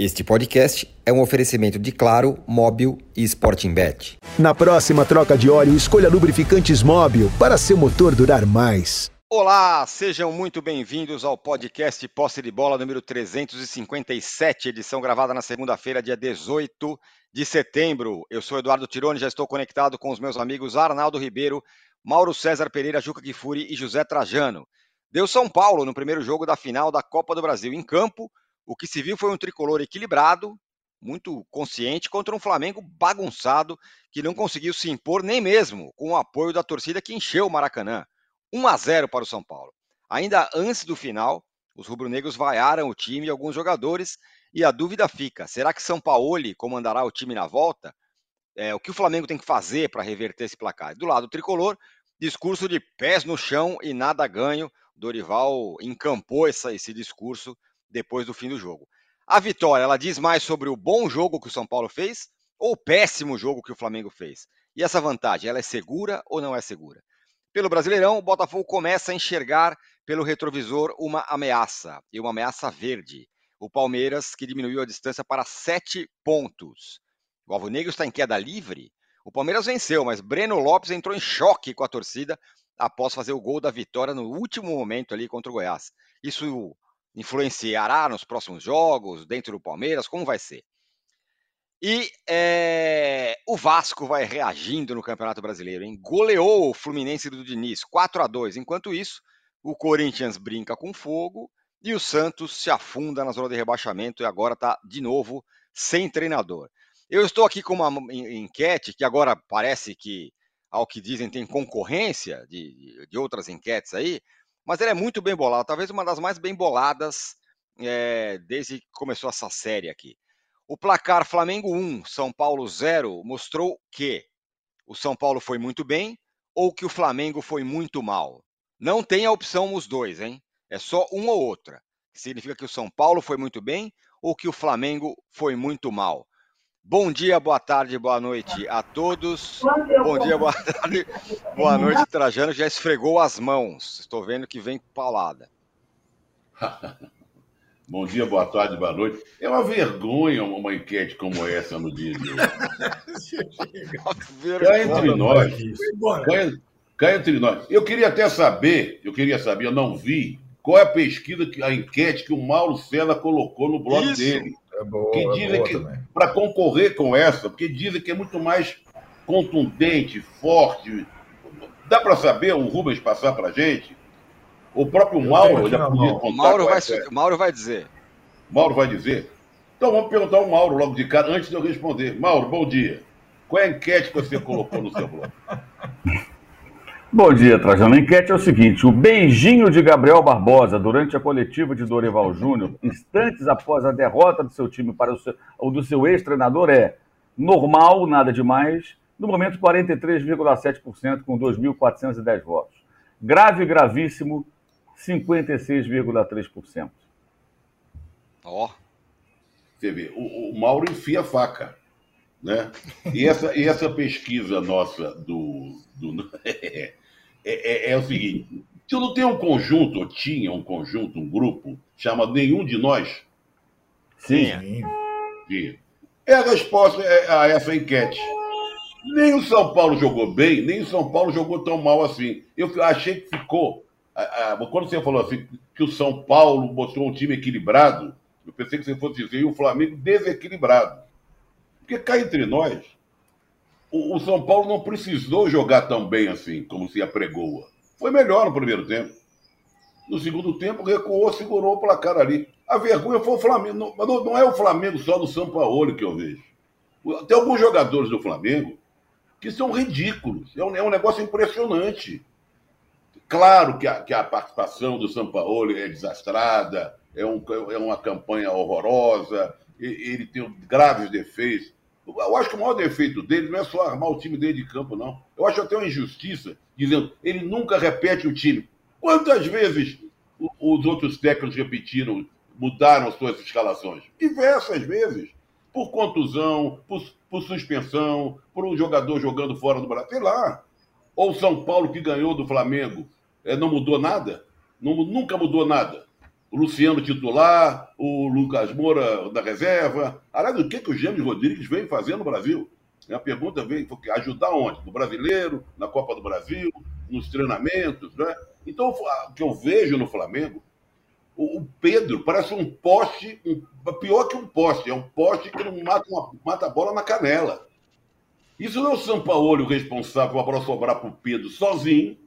Este podcast é um oferecimento de Claro, Móbil e Sporting Bet. Na próxima troca de óleo, escolha lubrificantes Móbil para seu motor durar mais. Olá, sejam muito bem-vindos ao podcast Posse de Bola número 357, edição gravada na segunda-feira, dia 18 de setembro. Eu sou Eduardo Tironi, já estou conectado com os meus amigos Arnaldo Ribeiro, Mauro César Pereira, Juca Kifuri e José Trajano. Deu São Paulo no primeiro jogo da final da Copa do Brasil em campo o que se viu foi um tricolor equilibrado, muito consciente, contra um Flamengo bagunçado, que não conseguiu se impor nem mesmo com o apoio da torcida que encheu o Maracanã. 1 a 0 para o São Paulo. Ainda antes do final, os rubro-negros vaiaram o time e alguns jogadores, e a dúvida fica: será que São Paulo comandará o time na volta? É, o que o Flamengo tem que fazer para reverter esse placar? Do lado tricolor, discurso de pés no chão e nada ganho. Dorival encampou essa, esse discurso depois do fim do jogo. A vitória, ela diz mais sobre o bom jogo que o São Paulo fez ou o péssimo jogo que o Flamengo fez? E essa vantagem, ela é segura ou não é segura? Pelo Brasileirão, o Botafogo começa a enxergar pelo retrovisor uma ameaça, e uma ameaça verde. O Palmeiras, que diminuiu a distância para sete pontos. O Alvo Negro está em queda livre. O Palmeiras venceu, mas Breno Lopes entrou em choque com a torcida após fazer o gol da vitória no último momento ali contra o Goiás. Isso influenciará nos próximos jogos, dentro do Palmeiras? Como vai ser? E é, o Vasco vai reagindo no Campeonato Brasileiro, hein? Goleou o Fluminense do Diniz 4 a 2 Enquanto isso, o Corinthians brinca com fogo e o Santos se afunda na zona de rebaixamento e agora está de novo sem treinador. Eu estou aqui com uma enquete que agora parece que, ao que dizem, tem concorrência de, de outras enquetes aí, mas ela é muito bem bolada, talvez uma das mais bem boladas é, desde que começou essa série aqui. O placar Flamengo 1, São Paulo 0 mostrou que o São Paulo foi muito bem ou que o Flamengo foi muito mal. Não tem a opção os dois, hein? É só uma ou outra. Significa que o São Paulo foi muito bem ou que o Flamengo foi muito mal. Bom dia, boa tarde, boa noite a todos. Bom dia, boa tarde, boa noite, Trajano. Já esfregou as mãos. Estou vendo que vem paulada. Bom dia, boa tarde, boa noite. É uma vergonha uma enquete como essa no dia de hoje. Cá entre nós. Cá, entre nós. Eu queria até saber, eu queria saber, eu não vi, qual é a pesquisa, a enquete que o Mauro Sena colocou no blog Isso. dele. É boa, que é dizem é que para concorrer com essa, porque dizem que é muito mais contundente, forte. Dá para saber o Rubens passar para gente? O próprio Mauro já podia contar. Mauro vai, Mauro vai dizer. Mauro vai dizer. Então vamos perguntar ao Mauro logo de cara, antes de eu responder. Mauro, bom dia. Qual é a enquete que você colocou no seu blog? Bom dia, Trajano. A enquete é o seguinte: o beijinho de Gabriel Barbosa durante a coletiva de Dorival Júnior, instantes após a derrota do seu time para o, seu, o do seu ex-treinador, é normal, nada demais, no momento 43,7%, com 2.410 votos. Grave, gravíssimo, 56,3%. Ó. Oh. Você vê, o, o Mauro enfia a faca. Né? E, essa, e essa pesquisa nossa do. do é, é, é, o seguinte: se não tem um conjunto, ou tinha um conjunto, um grupo, chama Nenhum de Nós. Sim. Sim. É a resposta a essa enquete. Nem o São Paulo jogou bem, nem o São Paulo jogou tão mal assim. Eu achei que ficou. Quando você falou assim, que o São Paulo mostrou um time equilibrado, eu pensei que você fosse dizer, e o Flamengo desequilibrado. Porque cá entre nós, o, o, São Paulo não precisou jogar tão bem assim, como se apregoa. Foi melhor no primeiro tempo. No segundo tempo, recuou, segurou o placar ali. A vergonha foi o Flamengo. Não, não é o Flamengo só do São Paulo que eu vejo. Tem alguns jogadores do Flamengo que são ridículos. É um, é um negócio impressionante. Claro que a, que a participação do São Paulo é desastrada, é, um, é uma campanha horrorosa, ele tem graves defeitos. Eu acho que o maior defeito dele não é só armar o time dele de campo, não. Eu acho até uma injustiça, dizendo ele nunca repete o time. Quantas vezes os outros técnicos repetiram, mudaram suas escalações? Diversas vezes. Por contusão, por, por suspensão, por um jogador jogando fora do Brasil. Sei lá. Ou São Paulo que ganhou do Flamengo, é, não mudou nada? Não, nunca mudou nada. O Luciano titular, o Lucas Moura da reserva. Aliás, o que, que o James Rodrigues vem fazendo no Brasil? A pergunta vem, ajudar onde? No brasileiro, na Copa do Brasil, nos treinamentos, né? Então, o que eu vejo no Flamengo, o, Pedro parece um poste, um, pior que um poste, é um poste que não mata, uma, mata a bola na canela. Isso não é o Sampaoli o responsável para sobrar para o Pedro sozinho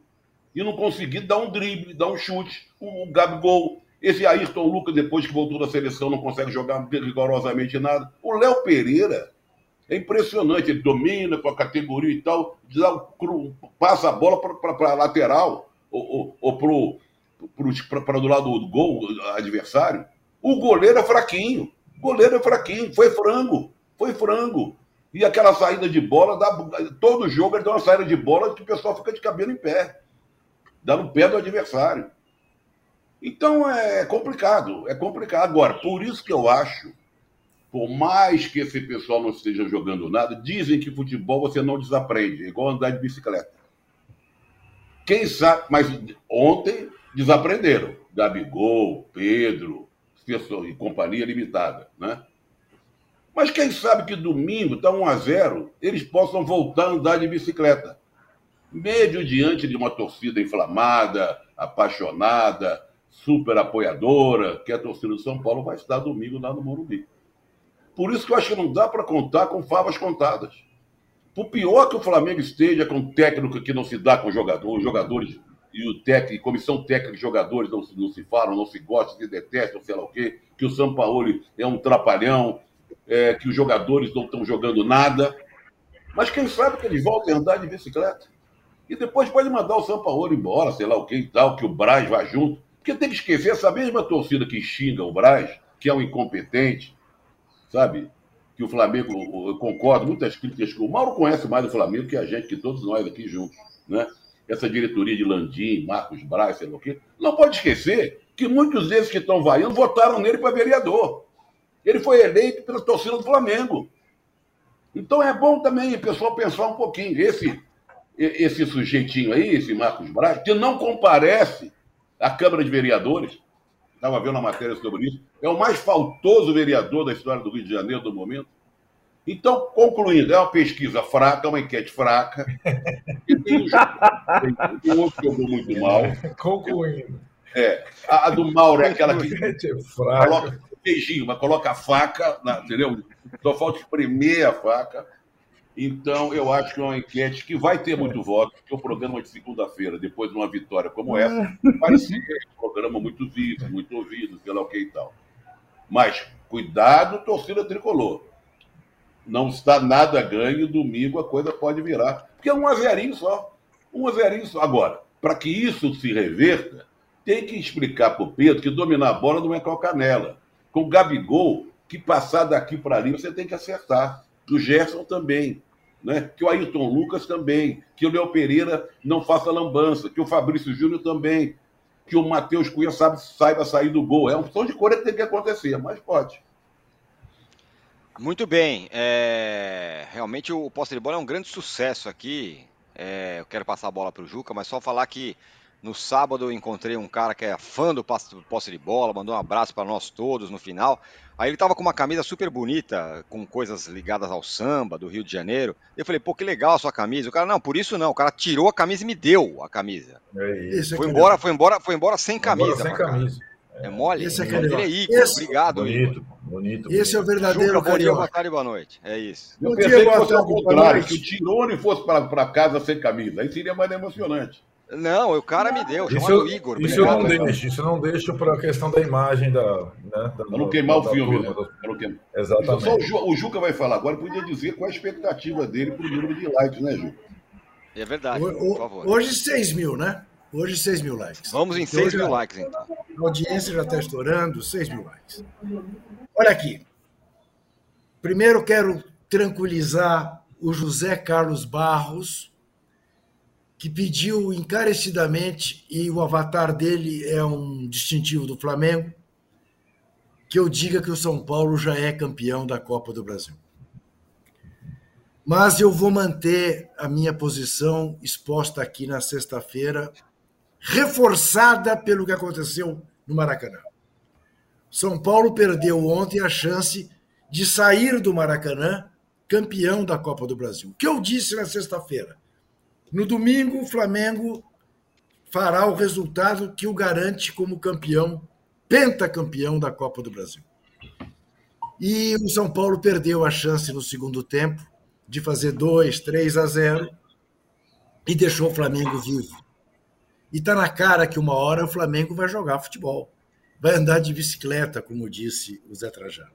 e não conseguir dar um drible, dar um chute, o, o Gabigol. Esse Ayrton Lucas, depois que voltou da seleção, não consegue jogar rigorosamente nada. O Léo Pereira é impressionante, ele domina com a categoria e tal, passa a bola para a lateral ou, ou, para do lado do gol adversário. O goleiro é fraquinho. O goleiro é fraquinho. Foi frango. Foi frango. E aquela saída de bola, dá, todo jogo ele dá uma saída de bola que o pessoal fica de cabelo em pé. Dá no pé do adversário. Então é complicado, é complicado. Agora, por isso que eu acho, por mais que esse pessoal não esteja jogando nada, dizem que futebol você não desaprende, é igual andar de bicicleta. Quem sabe, mas ontem desaprenderam. Gabigol, Pedro, pessoa e companhia limitada, né? Mas quem sabe que domingo está 1 a 0 eles possam voltar a andar de bicicleta. Mesmo diante de uma torcida inflamada, apaixonada, super apoiadora, que a torcida do São Paulo vai estar domingo lá no Morumbi. Por isso que eu acho que não dá para contar com favas contadas. Por pior que o Flamengo esteja com técnico que não se dá com jogador, os jogadores e o técnico, comissão técnica de jogadores não, não se falam, não se gostam, se detestam, sei lá o quê, que o São Paulo é um trapalhão, é, que os jogadores não estão jogando nada. Mas quem sabe que eles voltem a andar de bicicleta. E depois pode mandar o São Paulo embora, sei lá o que e tal, que o Braz vá junto. Porque tem que esquecer, essa mesma torcida que xinga o Braz, que é um incompetente, sabe? Que o Flamengo, eu concordo, muitas críticas que o Mauro conhece mais o Flamengo que a gente, que todos nós aqui juntos, né? Essa diretoria de Landim, Marcos Braz, sei lá o quê. Não pode esquecer que muitos desses que estão vaiando votaram nele para vereador. Ele foi eleito pela torcida do Flamengo. Então é bom também o pessoal pensar um pouquinho. Esse, esse sujeitinho aí, esse Marcos Braz, que não comparece à Câmara de Vereadores, estava vendo uma matéria sobre isso, é o mais faltoso vereador da história do Rio de Janeiro do momento. Então, concluindo, é uma pesquisa fraca, uma enquete fraca. E tem um, outro que jogou muito mal. Concluindo. É, a, a do Mauro é aquela que é coloca beijinho, mas coloca a faca, na, entendeu? Só falta espremer a faca. Então, eu acho que é uma enquete que vai ter muito voto, porque o programa de segunda-feira, depois de uma vitória como essa, vai ser um programa muito vivo, muito ouvido, sei lá o que e tal. Mas, cuidado, torcida tricolor. Não está nada ganho, domingo a coisa pode virar. Porque é um azerinho só. Um azerinho só. Agora, para que isso se reverta, tem que explicar para o Pedro que dominar a bola não é com a canela. Com o Gabigol, que passar daqui para ali você tem que acertar do Gerson também, né? que o Ayrton Lucas também, que o Léo Pereira não faça lambança, que o Fabrício Júnior também, que o Matheus Cunha sabe, saiba sair do gol. É uma opção de cor que tem que acontecer, mas pode. Muito bem. É... Realmente o posse de bola é um grande sucesso aqui. É... Eu quero passar a bola para o Juca, mas só falar que no sábado eu encontrei um cara que é fã do posse de bola, mandou um abraço para nós todos no final. Aí ele tava com uma camisa super bonita, com coisas ligadas ao samba do Rio de Janeiro. Eu falei, pô, que legal a sua camisa. O cara, não, por isso não. O cara tirou a camisa e me deu a camisa. É isso. Foi, embora, foi, embora, foi embora sem camisa. Embora sem camisa. É mole? Esse é, ele é Igor, esse... obrigado. Bonito, bonito. Esse é o verdadeiro Juca, bom dia, boa tarde, boa noite. É isso. Eu pensei que fosse ao contrário, que o Tirone fosse para casa sem camisa. Aí seria mais emocionante. Não, o cara me deu, isso eu, Igor. Isso eu não deixo, isso não deixo para a questão da imagem da. Né, da não queimar o filme, né? Não queimar. Exatamente. Então, só o, Juca vai falar agora, podia dizer qual a expectativa dele para o número de likes, né, Juca? É verdade, o, por favor. Hoje 6 mil, né? Hoje 6 mil likes. Vamos em 6 mil likes, então. A audiência já está estourando, 6 mil likes. Olha aqui. Primeiro quero tranquilizar o José Carlos Barros, que pediu encarecidamente, e o avatar dele é um distintivo do Flamengo, que eu diga que o São Paulo já é campeão da Copa do Brasil. Mas eu vou manter a minha posição exposta aqui na sexta-feira, reforçada pelo que aconteceu no Maracanã. São Paulo perdeu ontem a chance de sair do Maracanã campeão da Copa do Brasil. O que eu disse na sexta-feira? No domingo, o Flamengo fará o resultado que o garante como campeão, pentacampeão da Copa do Brasil. E o São Paulo perdeu a chance no segundo tempo de fazer 2, 3 a 0 e deixou o Flamengo vivo. E está na cara que uma hora o Flamengo vai jogar futebol. Vai andar de bicicleta, como disse o Zé Trajano.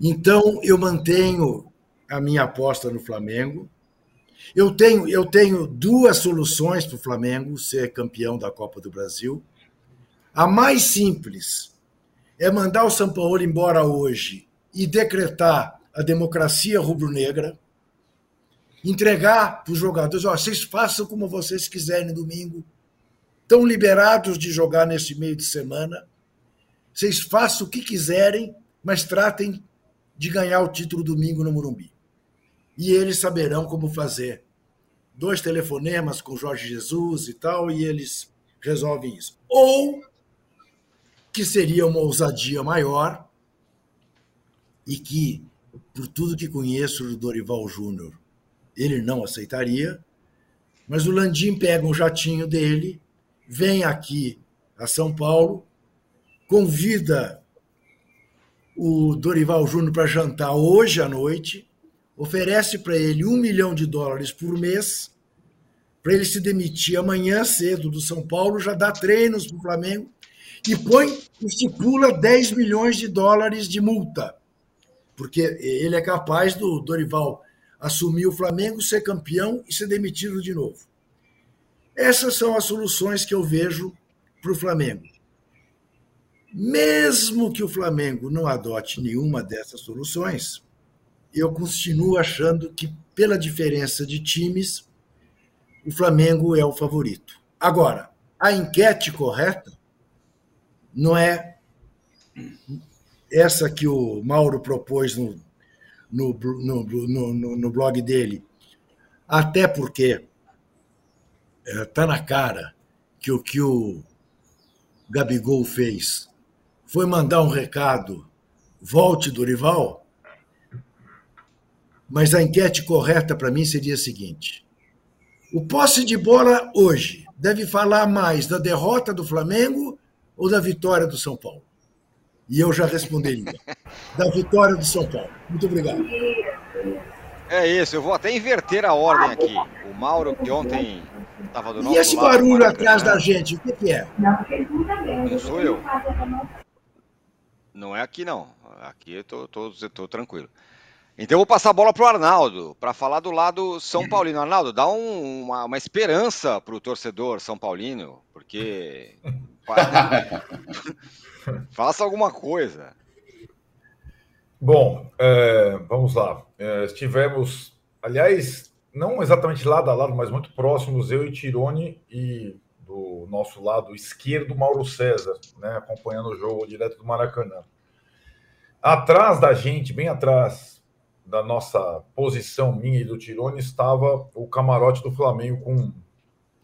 Então, eu mantenho a minha aposta no Flamengo. Eu tenho, eu tenho duas soluções para o Flamengo ser campeão da Copa do Brasil. A mais simples é mandar o São Paulo embora hoje e decretar a democracia rubro-negra, entregar para os jogadores, ó, vocês façam como vocês quiserem domingo, estão liberados de jogar nesse meio de semana, vocês façam o que quiserem, mas tratem de ganhar o título domingo no Morumbi. E eles saberão como fazer. Dois telefonemas com Jorge Jesus e tal, e eles resolvem isso. Ou que seria uma ousadia maior e que, por tudo que conheço do Dorival Júnior, ele não aceitaria, mas o Landim pega um jatinho dele, vem aqui a São Paulo, convida o Dorival Júnior para jantar hoje à noite, oferece para ele um milhão de dólares por mês, para ele se demitir amanhã cedo do São Paulo, já dá treinos para o Flamengo e põe, estipula 10 milhões de dólares de multa. Porque ele é capaz do Dorival assumir o Flamengo, ser campeão e ser demitido de novo. Essas são as soluções que eu vejo para o Flamengo. Mesmo que o Flamengo não adote nenhuma dessas soluções, eu continuo achando que, pela diferença de times, o Flamengo é o favorito. Agora, a enquete correta não é essa que o Mauro propôs no, no, no, no, no blog dele. Até porque está é, na cara que o que o Gabigol fez foi mandar um recado, volte Dorival, mas a enquete correta para mim seria a seguinte: o posse de bola hoje deve falar mais da derrota do Flamengo ou da vitória do São Paulo? E eu já responderia. da vitória do São Paulo. Muito obrigado. É isso, eu vou até inverter a ordem aqui. O Mauro, que ontem estava do nosso E esse lado, barulho atrás da gente, o que, que é? Não sou eu. Não é aqui, não. Aqui eu tô, tô, tô tranquilo. Então eu vou passar a bola para o Arnaldo, para falar do lado São Paulino. Arnaldo, dá um, uma, uma esperança para o torcedor São Paulino, porque Faça alguma coisa. Bom, é, vamos lá. É, estivemos, aliás, não exatamente lado a lado, mas muito próximos, eu e Tirone, e do nosso lado esquerdo, Mauro César, né, acompanhando o jogo direto do Maracanã. Atrás da gente, bem atrás da nossa posição, minha e do Tirone, estava o camarote do Flamengo com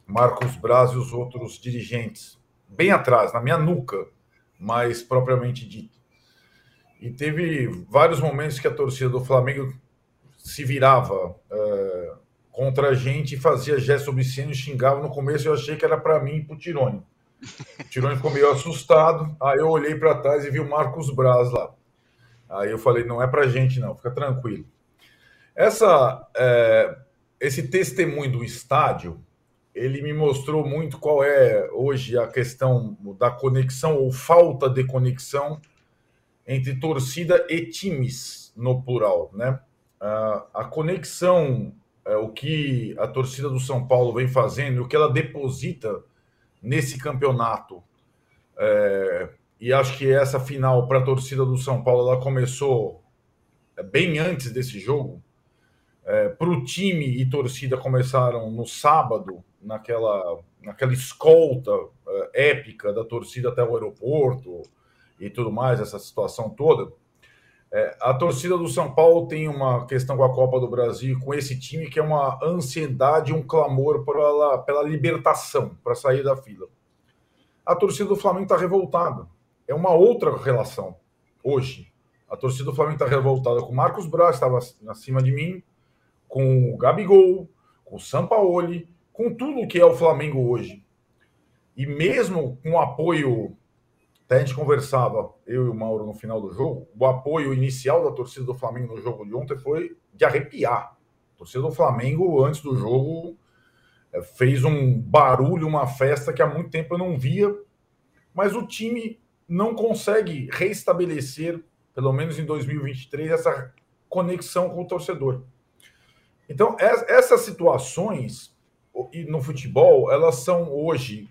Marcos Braz e os outros dirigentes bem atrás, na minha nuca, mais propriamente dito. E teve vários momentos que a torcida do Flamengo se virava é, contra a gente e fazia gesto obsceno e xingava. No começo eu achei que era para mim e para o Tirone. O Tirone ficou meio assustado. Aí eu olhei para trás e vi o Marcos Braz lá. Aí eu falei: não é para gente, não, fica tranquilo. Essa, é, esse testemunho do estádio ele me mostrou muito qual é hoje a questão da conexão ou falta de conexão entre torcida e times no plural, né? A conexão, é, o que a torcida do São Paulo vem fazendo, o que ela deposita nesse campeonato, é, e acho que essa final para a torcida do São Paulo ela começou bem antes desse jogo. É, para o time e torcida começaram no sábado, naquela, naquela escolta uh, épica da torcida até o aeroporto e tudo mais, essa situação toda. É, a torcida do São Paulo tem uma questão com a Copa do Brasil, com esse time, que é uma ansiedade, um clamor pela, pela libertação, para sair da fila. A torcida do Flamengo está revoltada. É uma outra relação hoje. A torcida do Flamengo está revoltada com o Marcos Braz, estava acima de mim, com o Gabigol, com o Sampaoli, com tudo que é o Flamengo hoje. E mesmo com o apoio, até a gente conversava, eu e o Mauro no final do jogo, o apoio inicial da torcida do Flamengo no jogo de ontem foi de arrepiar. A torcida do Flamengo, antes do jogo, é, fez um barulho, uma festa que há muito tempo eu não via, mas o time não consegue restabelecer, pelo menos em 2023, essa conexão com o torcedor. Então, essas situações no futebol, elas são hoje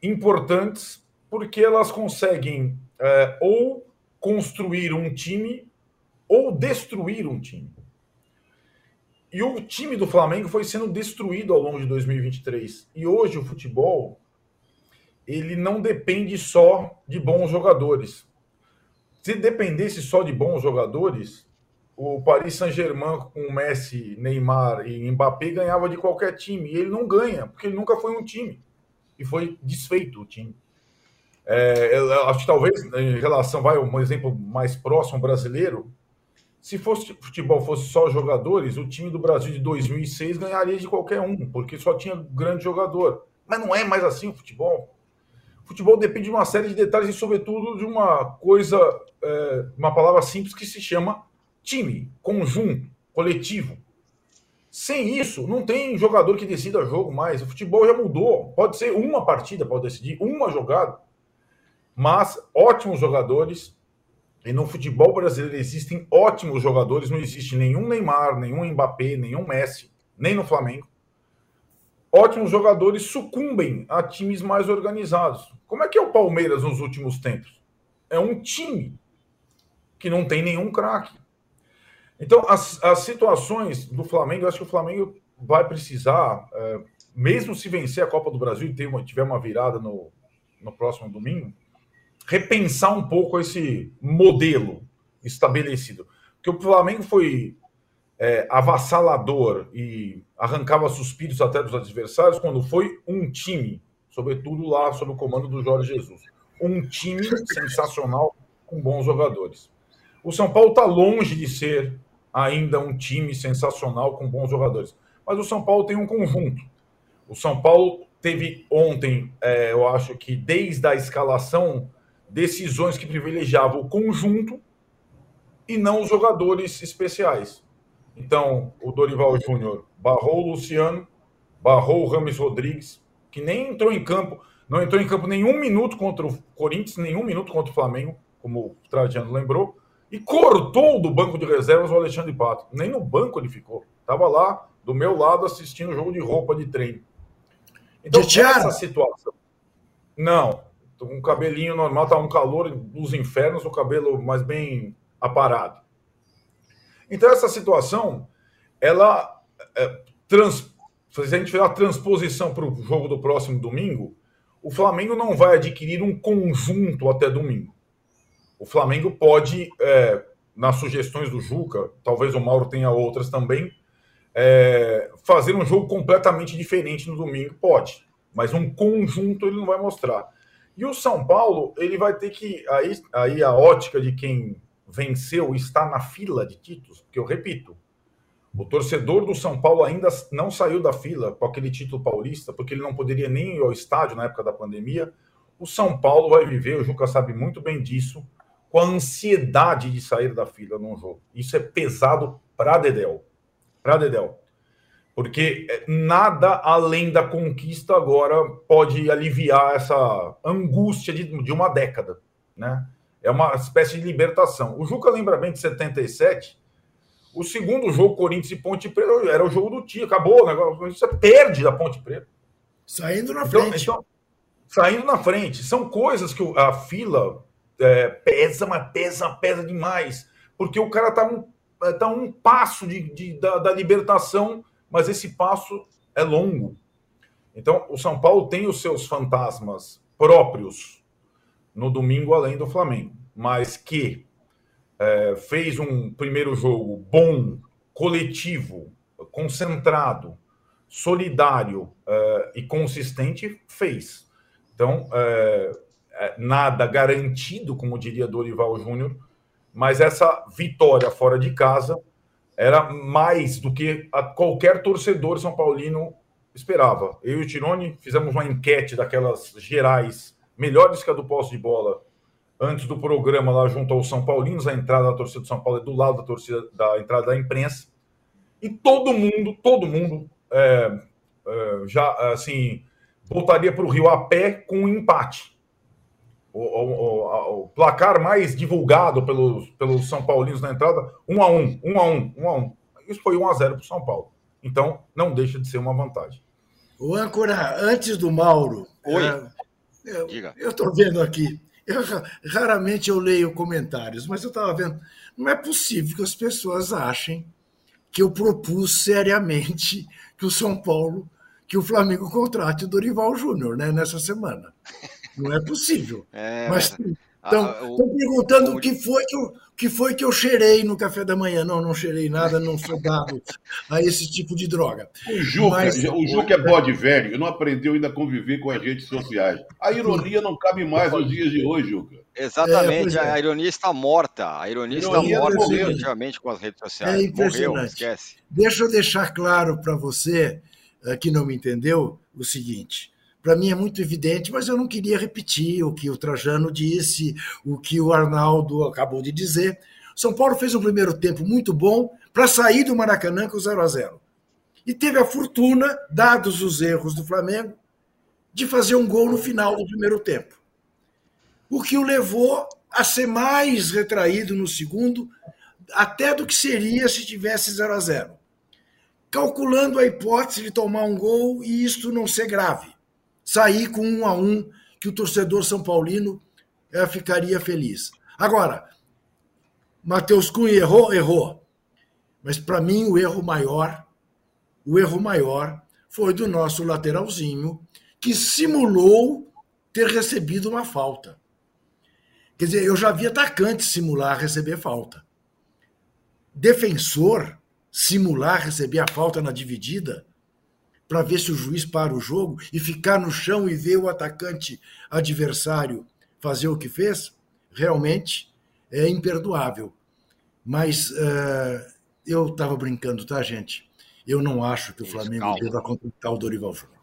importantes porque elas conseguem é, ou construir um time ou destruir um time. E o time do Flamengo foi sendo destruído ao longo de 2023. E hoje o futebol ele não depende só de bons jogadores. Se dependesse só de bons jogadores, o Paris Saint-Germain com Messi, Neymar e Mbappé ganhava de qualquer time. E ele não ganha, porque ele nunca foi um time. E foi desfeito o time. É, acho que talvez, em relação, vai um exemplo mais próximo brasileiro, se fosse futebol fosse só jogadores, o time do Brasil de 2006 ganharia de qualquer um, porque só tinha grande jogador. Mas não é mais assim o futebol. Futebol depende de uma série de detalhes e, sobretudo, de uma coisa, é, uma palavra simples que se chama time, conjunto, coletivo. Sem isso, não tem jogador que decida jogo mais. O futebol já mudou. Pode ser uma partida, pode decidir, uma jogada. Mas ótimos jogadores. E no futebol brasileiro existem ótimos jogadores. Não existe nenhum Neymar, nenhum Mbappé, nenhum Messi, nem no Flamengo. Ótimos jogadores sucumbem a times mais organizados. Como é que é o Palmeiras nos últimos tempos? É um time que não tem nenhum craque. Então, as, as situações do Flamengo, eu acho que o Flamengo vai precisar, é, mesmo se vencer a Copa do Brasil e uma, tiver uma virada no, no próximo domingo, repensar um pouco esse modelo estabelecido. Porque o Flamengo foi é, avassalador e arrancava suspiros até dos adversários quando foi um time, sobretudo lá sob o comando do Jorge Jesus. Um time sensacional com bons jogadores. O São Paulo está longe de ser ainda um time sensacional com bons jogadores. Mas o São Paulo tem um conjunto. O São Paulo teve ontem, é, eu acho que desde a escalação, decisões que privilegiavam o conjunto e não os jogadores especiais. Então, o Dorival Júnior barrou o Luciano, barrou o Rames Rodrigues, que nem entrou em campo, não entrou em campo nenhum minuto contra o Corinthians, nenhum minuto contra o Flamengo, como o Trajano lembrou e cortou do banco de reservas o Alexandre Pato. Nem no banco ele ficou. Estava lá do meu lado assistindo o jogo de roupa de treino. Então, de essa situação. Não, com um cabelinho normal, tá um calor dos infernos, o cabelo mais bem aparado. Então, essa situação, ela. É, trans, se a gente fizer a transposição para o jogo do próximo domingo, o Flamengo não vai adquirir um conjunto até domingo. O Flamengo pode, é, nas sugestões do Juca, talvez o Mauro tenha outras também, é, fazer um jogo completamente diferente no domingo? Pode, mas um conjunto ele não vai mostrar. E o São Paulo, ele vai ter que. Aí, aí a ótica de quem venceu está na fila de títulos, porque eu repito, o torcedor do São Paulo ainda não saiu da fila com aquele título paulista, porque ele não poderia nem ir ao estádio na época da pandemia. O São Paulo vai viver, o Juca sabe muito bem disso, com a ansiedade de sair da fila num jogo. Isso é pesado para Dedel. Para Dedel. Porque é, nada além da conquista agora pode aliviar essa angústia de, de uma década. Né? É uma espécie de libertação. O Juca lembra bem de 77. O segundo jogo, Corinthians e Ponte Preta, era o jogo do tio. Acabou o negócio. Você perde da Ponte Preta. Saindo na então, frente. Então, saindo na frente. São coisas que a fila é, pesa, mas pesa, pesa demais. Porque o cara tá um, tá um passo de, de da, da, libertação, mas esse passo é longo. Então, o São Paulo tem os seus fantasmas próprios no domingo, além do Flamengo, mas que é, fez um primeiro jogo bom, coletivo, concentrado, solidário é, e consistente, fez. Então, é, é, nada garantido, como diria Dorival Júnior, mas essa vitória fora de casa era mais do que qualquer torcedor são paulino esperava. Eu e o Tirone fizemos uma enquete daquelas gerais, melhores que a do posse de bola, antes do programa lá junto aos São Paulinos, a entrada da torcida do São Paulo é do lado da torcida da entrada da imprensa. E todo mundo, todo mundo é, é, já assim voltaria para o Rio a pé com um empate. O, o, o, placar mais divulgado pelos, pelos São Paulinos na entrada, 1 a 1 1 a 1 1 a 1 Isso foi 1 a 0 para o São Paulo. Então, não deixa de ser uma vantagem. O âncora, antes do Mauro. Oi. É, eu estou vendo aqui. Eu, raramente eu leio comentários, mas eu estava vendo. Não é possível que as pessoas achem que eu propus seriamente que o São Paulo, que o Flamengo contrate o Dorival Júnior, né, nessa semana. Não é possível. É, mas estão ah, perguntando o, que foi que que foi que eu cheirei no café da manhã. Não, não cheirei nada, não sou dado a esse tipo de droga. O Juca, Mas, o Juca é bode velho, não aprendeu ainda a conviver com as redes sociais. A ironia não cabe mais nos dias de hoje, Juca. Exatamente, é, é. a ironia está morta. A ironia, a ironia está morta definitivamente com as redes sociais. É impressionante. Morreu, esquece. Deixa eu deixar claro para você eh, que não me entendeu o seguinte para mim é muito evidente, mas eu não queria repetir o que o Trajano disse, o que o Arnaldo acabou de dizer. São Paulo fez um primeiro tempo muito bom para sair do Maracanã com 0 a 0 E teve a fortuna, dados os erros do Flamengo, de fazer um gol no final do primeiro tempo. O que o levou a ser mais retraído no segundo, até do que seria se tivesse 0 a 0 calculando a hipótese de tomar um gol e isto não ser grave sair com um a um, que o torcedor São Paulino é, ficaria feliz. Agora, Matheus Cunha errou, errou. Mas para mim o erro maior, o erro maior foi do nosso lateralzinho, que simulou ter recebido uma falta. Quer dizer, eu já vi atacante simular receber falta. Defensor simular receber a falta na dividida para ver se o juiz para o jogo e ficar no chão e ver o atacante adversário fazer o que fez, realmente é imperdoável. Mas uh, eu estava brincando, tá, gente? Eu não acho que o Flamengo Calma. deva contratar o Dorival Júnior.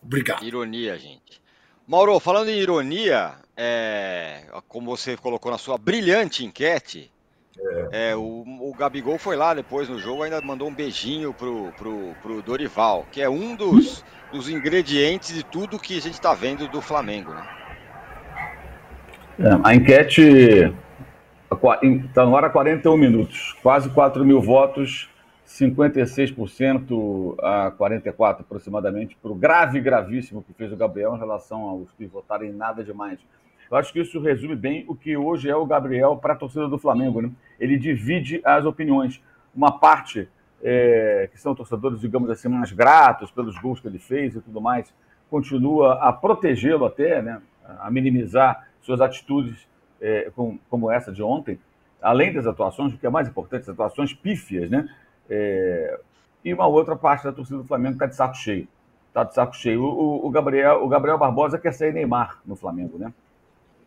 Obrigado. Ironia, gente. Mauro, falando em ironia, é, como você colocou na sua brilhante enquete, é. o, o Gabigol foi lá depois no jogo, ainda mandou um beijinho pro, pro, pro Dorival, que é um dos, dos ingredientes de tudo que a gente está vendo do Flamengo. Né? É, a enquete está ar há 41 minutos, quase 4 mil votos, 56% a 44% aproximadamente, para o grave, gravíssimo que fez o Gabriel em relação aos que votaram em nada demais. Eu acho que isso resume bem o que hoje é o Gabriel para a torcida do Flamengo. Né? Ele divide as opiniões. Uma parte é, que são torcedores, digamos assim, mais gratos pelos gols que ele fez e tudo mais, continua a protegê-lo até, né? a minimizar suas atitudes é, com, como essa de ontem, além das atuações, o que é mais importante, as atuações pífias, né? É, e uma outra parte da torcida do Flamengo está de saco cheio. Está de saco cheio. O, o, o, Gabriel, o Gabriel Barbosa quer ser Neymar no Flamengo, né?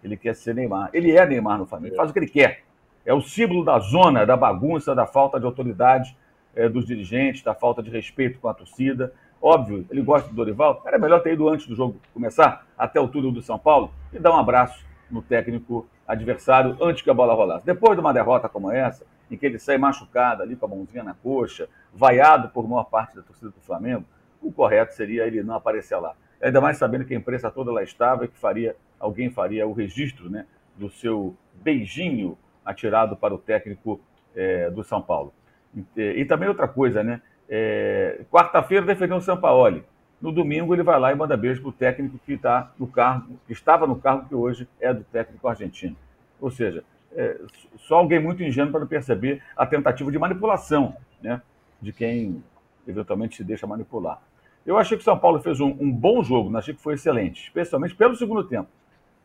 Ele quer ser Neymar. Ele é Neymar no Flamengo, ele faz o que ele quer. É o símbolo da zona, da bagunça, da falta de autoridade é, dos dirigentes, da falta de respeito com a torcida. Óbvio, ele gosta do Dorival. Era melhor ter ido antes do jogo começar, até o túnel do São Paulo, e dar um abraço no técnico adversário antes que a bola rolasse. Depois de uma derrota como essa, em que ele sai machucado ali com a mãozinha na coxa, vaiado por maior parte da torcida do Flamengo, o correto seria ele não aparecer lá. Ainda mais sabendo que a imprensa toda lá estava e que faria alguém faria o registro né, do seu beijinho atirado para o técnico é, do São Paulo. E, e, também outra coisa, né? É, Quarta-feira defendeu o Sampaoli. No domingo ele vai lá e manda beijo para o técnico que está no cargo, que estava no cargo que hoje é do técnico argentino. Ou seja, é, só alguém muito ingênuo para perceber a tentativa de manipulação, né? De quem eventualmente se deixa manipular. Eu achei que o São Paulo fez um, um bom jogo, achei que foi excelente, especialmente pelo segundo tempo.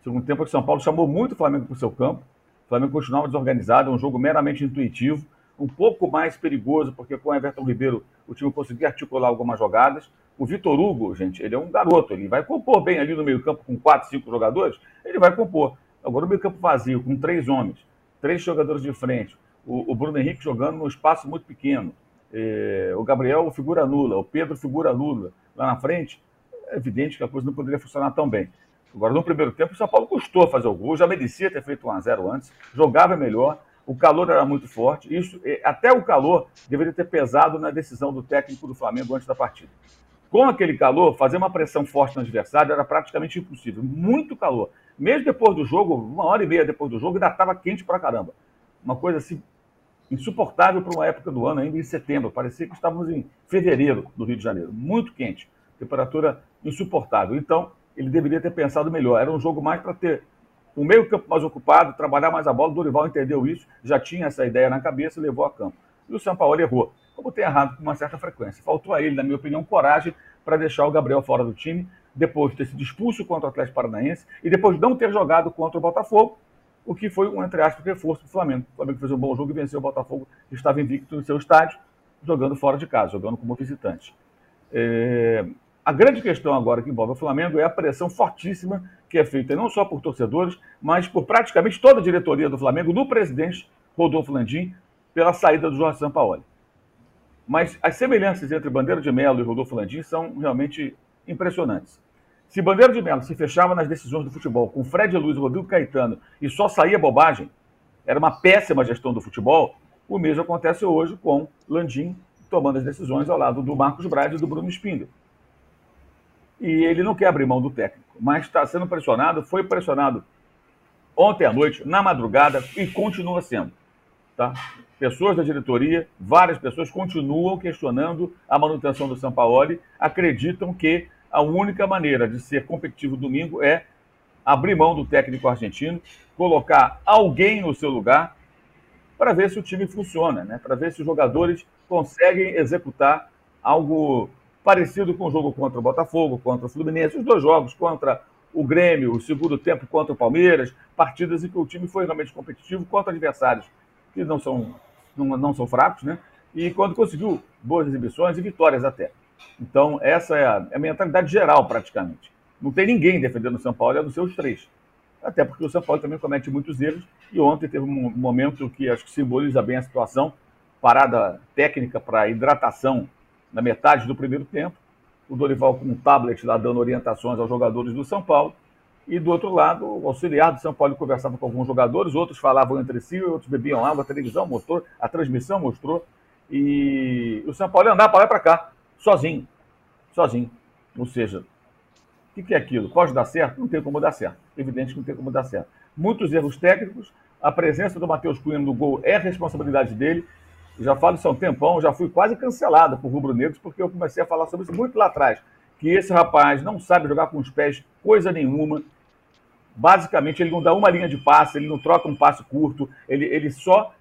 Segundo tempo que São Paulo chamou muito o Flamengo para o seu campo. O Flamengo continuava desorganizado, um jogo meramente intuitivo, um pouco mais perigoso, porque com o Everton Ribeiro o time conseguia articular algumas jogadas, O Vitor Hugo, gente, ele é um garoto, ele vai compor bem ali no meio-campo com quatro, cinco jogadores, ele vai compor. Agora, o meio-campo vazio, com três homens, três jogadores de frente, o, o Bruno Henrique jogando num espaço muito pequeno, é, o Gabriel figura nula, o Pedro figura nula lá na frente, é evidente que a coisa não poderia funcionar tão bem. Agora, no primeiro tempo, o São Paulo custou fazer o gol, já merecia ter feito 1 a 0 antes, jogava melhor, o calor era muito forte, isso, até o calor deveria ter pesado na decisão do técnico do Flamengo antes da partida. Com aquele calor, fazer uma pressão forte no adversário era praticamente impossível. Muito calor. Mesmo depois do jogo, uma hora e meia depois do jogo, ainda estava quente pra caramba. Uma coisa assim insuportável para uma época do ano, ainda em setembro. Parecia que estávamos em fevereiro do Rio de Janeiro. Muito quente. Temperatura insuportável. Então, ele deveria ter pensado melhor. Era um jogo mais para ter o meio campo mais ocupado, trabalhar mais a bola. O Dorival entendeu isso, já tinha essa ideia na cabeça e levou a campo. E o São Paulo errou, como tem errado com uma certa frequência. Faltou a ele, na minha opinião, coragem para deixar o Gabriel fora do time, depois de ter sido expulso contra o Atlético Paranaense e depois de não ter jogado contra o Botafogo, o que foi um, entre aspas, reforço do Flamengo. O Flamengo fez um bom jogo e venceu o Botafogo, que estava invicto no seu estádio, jogando fora de casa, jogando como visitante. É... A grande questão agora que envolve o Flamengo é a pressão fortíssima que é feita não só por torcedores, mas por praticamente toda a diretoria do Flamengo, do presidente Rodolfo Landim, pela saída do Jorge Sampaoli. Mas as semelhanças entre Bandeira de Melo e Rodolfo Landim são realmente impressionantes. Se Bandeira de Melo se fechava nas decisões do futebol com Fred Luiz e Rodrigo Caetano e só saía bobagem, era uma péssima gestão do futebol, o mesmo acontece hoje com Landim tomando as decisões ao lado do Marcos Braz e do Bruno Spindler. E ele não quer abrir mão do técnico, mas está sendo pressionado, foi pressionado ontem à noite, na madrugada, e continua sendo. Tá? Pessoas da diretoria, várias pessoas continuam questionando a manutenção do Sampaoli, acreditam que a única maneira de ser competitivo domingo é abrir mão do técnico argentino, colocar alguém no seu lugar para ver se o time funciona, né? para ver se os jogadores conseguem executar algo parecido com o jogo contra o Botafogo, contra o Fluminense, os dois jogos contra o Grêmio, o segundo tempo contra o Palmeiras, partidas em que o time foi realmente competitivo contra adversários que não são, não, não são fracos, né? E quando conseguiu boas exibições e vitórias até. Então, essa é a, é a mentalidade geral, praticamente. Não tem ninguém defendendo o São Paulo, é dos seus três. Até porque o São Paulo também comete muitos erros. E ontem teve um momento que acho que simboliza bem a situação parada técnica para hidratação na metade do primeiro tempo. O Dorival com um tablet lá dando orientações aos jogadores do São Paulo. E do outro lado, o auxiliar do São Paulo conversava com alguns jogadores, outros falavam entre si, outros bebiam água, a televisão mostrou, a transmissão mostrou. E o São Paulo andava para lá e para cá sozinho. Sozinho. Ou seja, o que é aquilo? Pode dar certo? Não tem como dar certo. Evidente que não tem como dar certo. Muitos erros técnicos. A presença do Matheus Cunha no gol é responsabilidade dele. Já falo isso há um tempão, já fui quase cancelado por rubro-negros, porque eu comecei a falar sobre isso muito lá atrás. Que esse rapaz não sabe jogar com os pés coisa nenhuma. Basicamente, ele não dá uma linha de passe, ele não troca um passe curto, ele, ele só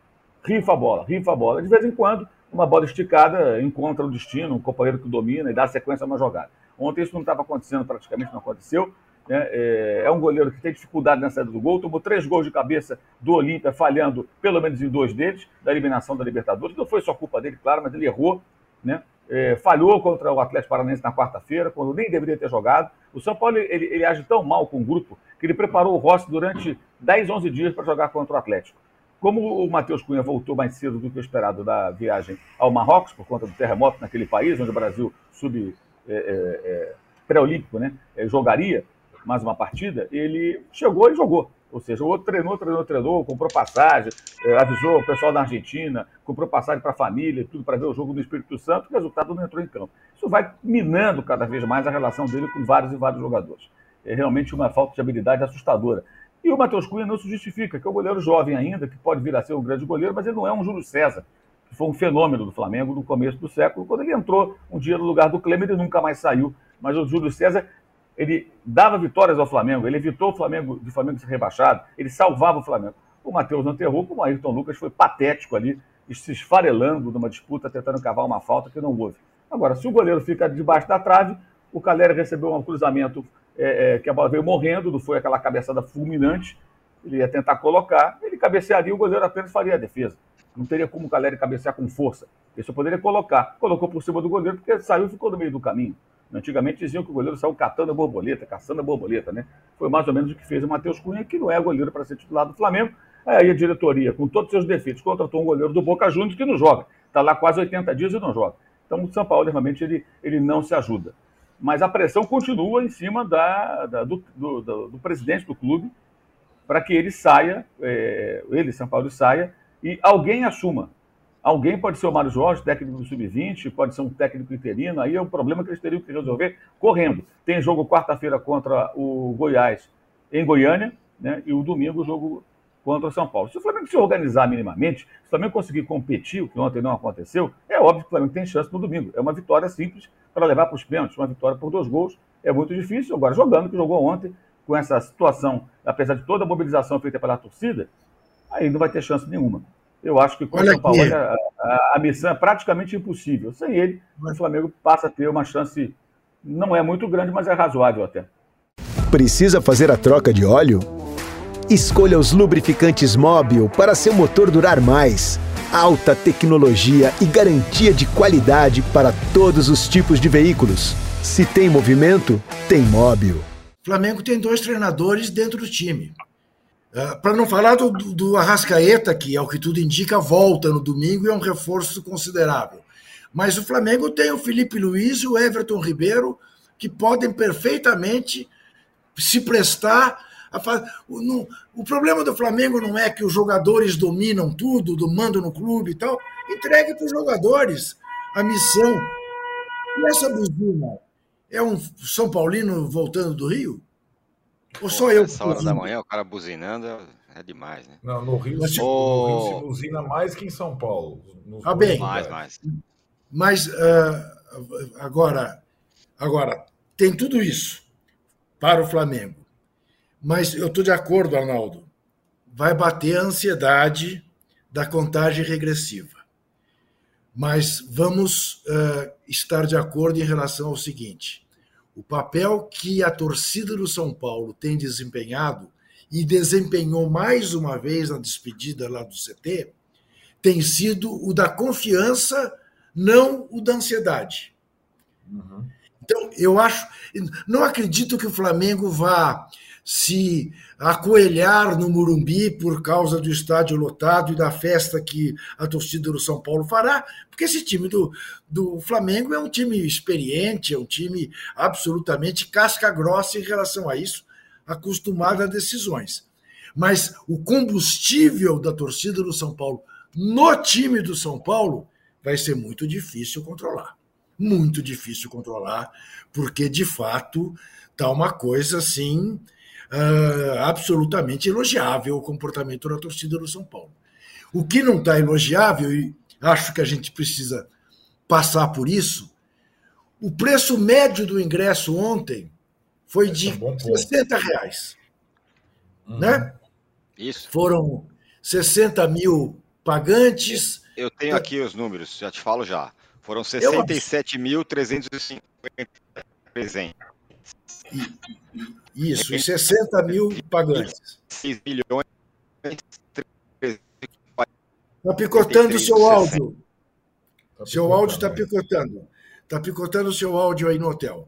rifa a bola, rifa a bola. De vez em quando, uma bola esticada encontra o destino, um companheiro que domina e dá sequência a uma jogada. Ontem isso não estava acontecendo, praticamente não aconteceu. Né? É, é um goleiro que tem dificuldade na saída do gol, tomou três gols de cabeça do Olímpia, falhando pelo menos em dois deles, da eliminação da Libertadores. Não foi só culpa dele, claro, mas ele errou. Né? É, falhou contra o Atlético Paranaense na quarta-feira, quando nem deveria ter jogado. O São Paulo ele, ele age tão mal com o grupo que ele preparou o Rossi durante 10, 11 dias para jogar contra o Atlético. Como o Matheus Cunha voltou mais cedo do que esperado da viagem ao Marrocos, por conta do terremoto naquele país, onde o Brasil sub é, é, é, pré-olímpico né, é, jogaria mais uma partida, ele chegou e jogou. Ou seja, o outro treinou, treinou, treinou, comprou passagem, é, avisou o pessoal da Argentina, comprou passagem para a família, tudo para ver o jogo do Espírito Santo, o resultado não entrou em campo. Isso vai minando cada vez mais a relação dele com vários e vários jogadores. É realmente uma falta de habilidade assustadora. E o Matheus Cunha não se justifica, que é um goleiro jovem ainda, que pode vir a ser um grande goleiro, mas ele não é um Júlio César, que foi um fenômeno do Flamengo no começo do século. Quando ele entrou um dia no lugar do Klemer, ele nunca mais saiu. Mas o Júlio César, ele dava vitórias ao Flamengo, ele evitou o Flamengo de Flamengo ser rebaixado, ele salvava o Flamengo. O Matheus como o Ayrton Lucas foi patético ali, se esfarelando numa disputa, tentando cavar uma falta que não houve. Agora, se o goleiro fica debaixo da trave, o Calera recebeu um cruzamento é, é, que a bola veio morrendo, não foi aquela cabeçada fulminante, ele ia tentar colocar, ele cabecearia, o goleiro apenas faria a defesa. Não teria como o Caleri cabecear com força. Ele só poderia colocar. Colocou por cima do goleiro, porque saiu e ficou no meio do caminho. Antigamente diziam que o goleiro saiu catando a borboleta, caçando a borboleta, né? Foi mais ou menos o que fez o Matheus Cunha, que não é goleiro para ser titular do Flamengo. Aí a diretoria, com todos os seus defeitos, contratou um goleiro do Boca Juniors que não joga. Está lá quase 80 dias e não joga. Então o São Paulo, realmente, ele, ele não se ajuda. Mas a pressão continua em cima da, da do, do, do, do, presidente do clube para que ele saia, é, ele, São Paulo, saia e alguém assuma. Alguém pode ser o Mário Jorge, técnico do Sub-20, pode ser um técnico interino, aí é um problema que eles teriam que resolver correndo. Tem jogo quarta-feira contra o Goiás em Goiânia, né? E o domingo o jogo contra o São Paulo. Se o Flamengo se organizar minimamente, se o Flamengo conseguir competir, o que ontem não aconteceu, é óbvio que o Flamengo tem chance no domingo. É uma vitória simples para levar para os pênaltis, uma vitória por dois gols. É muito difícil. Agora, jogando, que jogou ontem, com essa situação, apesar de toda a mobilização feita pela torcida, aí não vai ter chance nenhuma. Eu acho que com o São Paulo a, a, a, missão é praticamente impossível. Sem ele, o Flamengo passa a ter uma chance, não é muito grande, mas é razoável até. Precisa fazer a troca de óleo? Escolha os lubrificantes Móbil para seu motor durar mais. Alta tecnologia e garantia de qualidade para todos os tipos de veículos. Se tem movimento, tem Móbil. Flamengo tem dois treinadores dentro do time. Uh, Para não falar do, do Arrascaeta, que, ao que tudo indica, volta no domingo e é um reforço considerável. Mas o Flamengo tem o Felipe Luiz e o Everton Ribeiro, que podem perfeitamente se prestar a fazer. O, o problema do Flamengo não é que os jogadores dominam tudo, do mando no clube e tal. Entregue para os jogadores a missão. E essa buzina é um São Paulino voltando do Rio? Ou só eu? Essa hora da manhã, o cara buzinando é demais, né? Não, no Rio, se, no Rio se buzina mais que em São Paulo. Ah, bem. Mais, mais. Mas uh, agora, agora, tem tudo isso para o Flamengo. Mas eu estou de acordo, Arnaldo. Vai bater a ansiedade da contagem regressiva. Mas vamos uh, estar de acordo em relação ao seguinte: o papel que a torcida do São Paulo tem desempenhado e desempenhou mais uma vez na despedida lá do CT tem sido o da confiança, não o da ansiedade. Uhum. Então, eu acho, não acredito que o Flamengo vá se acoelhar no Murumbi por causa do estádio lotado e da festa que a torcida do São Paulo fará, porque esse time do, do Flamengo é um time experiente, é um time absolutamente casca grossa em relação a isso, acostumado a decisões. Mas o combustível da torcida do São Paulo no time do São Paulo vai ser muito difícil controlar. Muito difícil controlar, porque de fato está uma coisa assim uh, absolutamente elogiável o comportamento da torcida do São Paulo. O que não está elogiável, e acho que a gente precisa passar por isso, o preço médio do ingresso ontem foi de é 60 reais. Uhum. Né? Isso. Foram 60 mil pagantes. Eu tenho aqui os números, já te falo já. Foram 67.350 presentes. Isso, e 60 mil pagantes. 6 milhões. Está picotando o seu áudio. Tá seu áudio está picotando. Está picotando o seu áudio aí no hotel.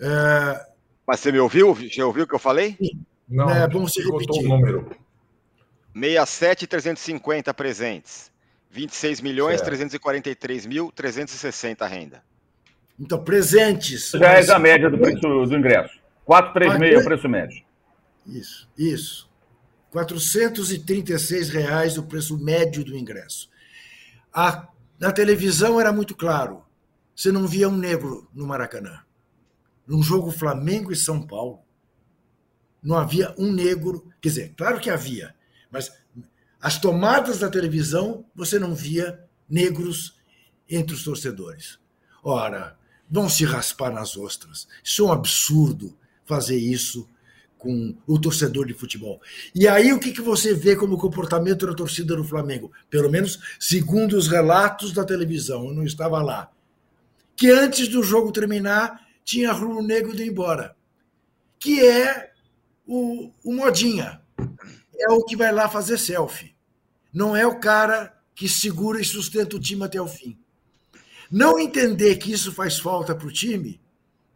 É... Mas você me ouviu? Você ouviu o que eu falei? Sim. Não, é bom você repetir. o número. 67,350 presentes. 26 milhões certo. 343 mil 360 renda. Então, presentes. Já é a média do preço do ingresso. 436 é o preço médio. Isso, isso. 436 reais o preço médio do ingresso. A, na televisão era muito claro. Você não via um negro no Maracanã. Num jogo Flamengo e São Paulo, não havia um negro. Quer dizer, claro que havia, mas as tomadas da televisão você não via negros entre os torcedores. Ora, vão se raspar nas ostras. Isso é um absurdo fazer isso com o torcedor de futebol. E aí o que, que você vê como comportamento da torcida do Flamengo? Pelo menos segundo os relatos da televisão, eu não estava lá. Que antes do jogo terminar, tinha Rubro Negro indo embora. Que é o, o modinha. É o que vai lá fazer selfie. Não é o cara que segura e sustenta o time até o fim. Não entender que isso faz falta para o time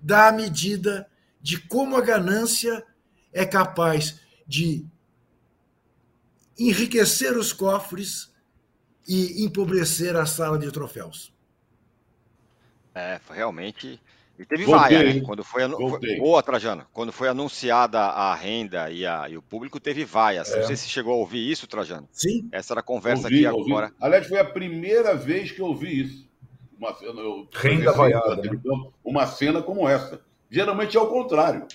dá a medida de como a ganância é capaz de enriquecer os cofres e empobrecer a sala de troféus. É, realmente. E teve vaia, né? Quando foi, anu... Boa, Trajano. Quando foi anunciada a renda e, a... e o público, teve vaia. É. Não sei se chegou a ouvir isso, Trajano. Sim. Essa era a conversa ouvi, aqui ouvi. agora. Aliás, foi a primeira vez que eu ouvi isso. Uma, eu, renda vaiada. Né? Uma cena como essa. Geralmente é o contrário.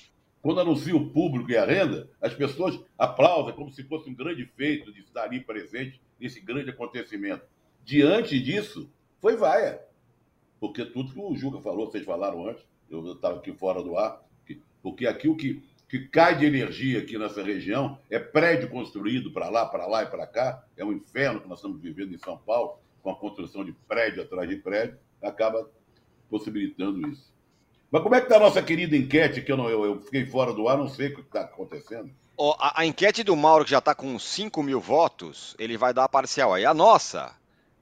Quando anuncia o público e a renda, as pessoas aplaudem como se fosse um grande feito de estar ali presente nesse grande acontecimento. Diante disso, foi vaia. Porque tudo que o Juca falou, vocês falaram antes, eu estava aqui fora do ar, porque aqui o que, que cai de energia aqui nessa região é prédio construído para lá, para lá e para cá, é um inferno que nós estamos vivendo em São Paulo, com a construção de prédio atrás de prédio, acaba possibilitando isso. Mas como é que está a nossa querida enquete, que eu, não, eu, eu fiquei fora do ar, não sei o que está acontecendo. Oh, a, a, enquete do Mauro, que já está com 5 mil votos, ele vai dar a parcial. Aí a nossa,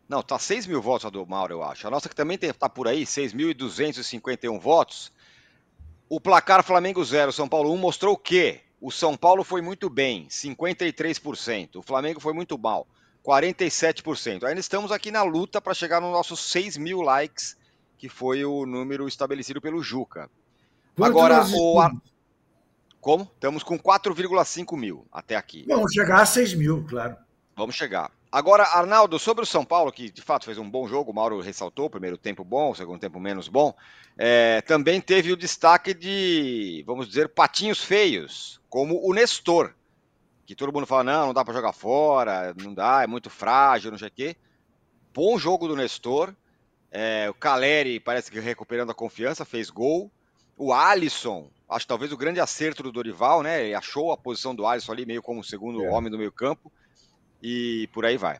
não, tá 6 mil votos a do Mauro, eu acho. A nossa que também está por aí, 6.251 votos. O placar Flamengo 0, São Paulo 1 mostrou que o São Paulo foi muito bem, 53%. O Flamengo foi muito mal, 47%. Ainda estamos aqui na luta para chegar nos nossos 6 mil likes que foi o número estabelecido pelo Juca. Quanto Agora, o. Como? Estamos com 4,5 mil até aqui. Vamos chegar a 6 mil, claro. Vamos chegar. Agora, Arnaldo, sobre o São Paulo, que de fato fez um bom jogo, o Mauro ressaltou, primeiro tempo bom, segundo tempo menos bom, é, também teve o destaque de, vamos dizer, patinhos feios, como o Nestor, que todo mundo fala, não, não dá para jogar fora, não dá, é muito frágil, não sei o quê. Bom jogo do Nestor, é, o Caleri parece que recuperando a confiança, fez gol. O Alisson, acho talvez o grande acerto do Dorival, né? Ele achou a posição do Alisson ali meio como o segundo é. homem do meio campo. E por aí vai.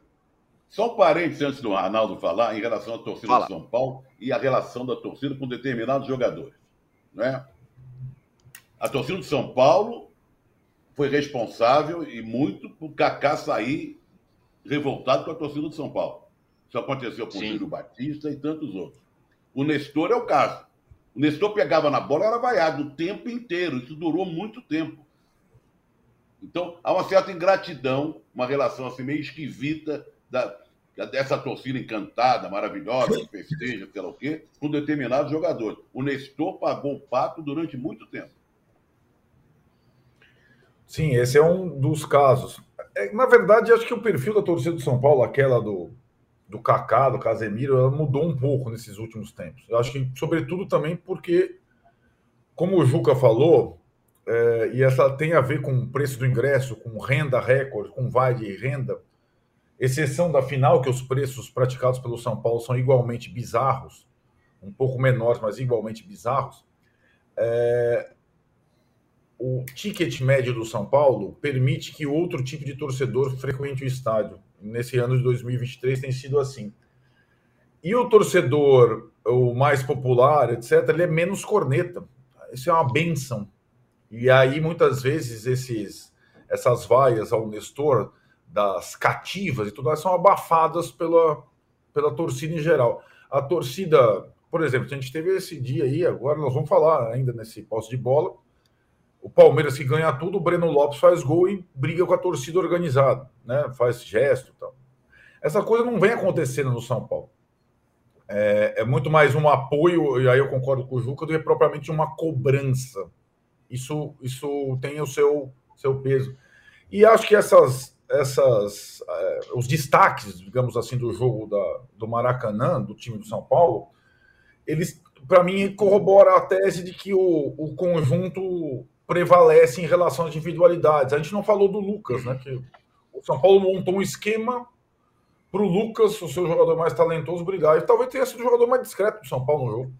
Só um parênteses antes do Arnaldo falar em relação à torcida Fala. do São Paulo e a relação da torcida com determinados jogadores. Né? A torcida do São Paulo foi responsável e muito por Kaká sair revoltado com a torcida do São Paulo. Isso aconteceu com o Júlio Batista e tantos outros. O Nestor é o caso. O Nestor pegava na bola era vaiado o tempo inteiro. Isso durou muito tempo. Então, há uma certa ingratidão, uma relação assim meio esquisita da, dessa torcida encantada, maravilhosa, que festeja, sei lá o quê, com determinados jogadores. O Nestor pagou o pato durante muito tempo. Sim, esse é um dos casos. É, na verdade, acho que o perfil da torcida do São Paulo, aquela do do Kaká, do Casemiro, ela mudou um pouco nesses últimos tempos. Eu acho que, sobretudo, também porque, como o Juca falou, é, e essa tem a ver com o preço do ingresso, com renda recorde, com vai de renda, exceção da final, que os preços praticados pelo São Paulo são igualmente bizarros, um pouco menores, mas igualmente bizarros. É, o ticket médio do São Paulo permite que outro tipo de torcedor frequente o estádio nesse ano de 2023 tem sido assim. E o torcedor, o mais popular, etc., ele é menos corneta. Isso é uma benção. E aí, muitas vezes, esses, essas vaias ao Nestor, das cativas e tudo mais, são abafadas pela, pela torcida em geral. A torcida, por exemplo, a gente teve esse dia aí, agora nós vamos falar ainda nesse posse de bola, o Palmeiras que ganha tudo, o Breno Lopes faz gol e briga com a torcida organizada, né? Faz gesto e tal. Essa coisa não vem acontecendo no São Paulo. É, é, muito mais um apoio, e aí eu concordo com o Juca, do que propriamente uma cobrança. Isso, isso tem o seu, seu peso. E acho que essas, essas é, os destaques, digamos assim, do jogo da, do Maracanã, do time do São Paulo, eles, para mim, corroboram a tese de que o, o conjunto prevalece em relação às individualidades. A gente não falou do Lucas, né? Que o São Paulo montou um esquema para o Lucas, o seu jogador mais talentoso, brigar. E talvez tenha sido o jogador mais discreto do São Paulo no jogo.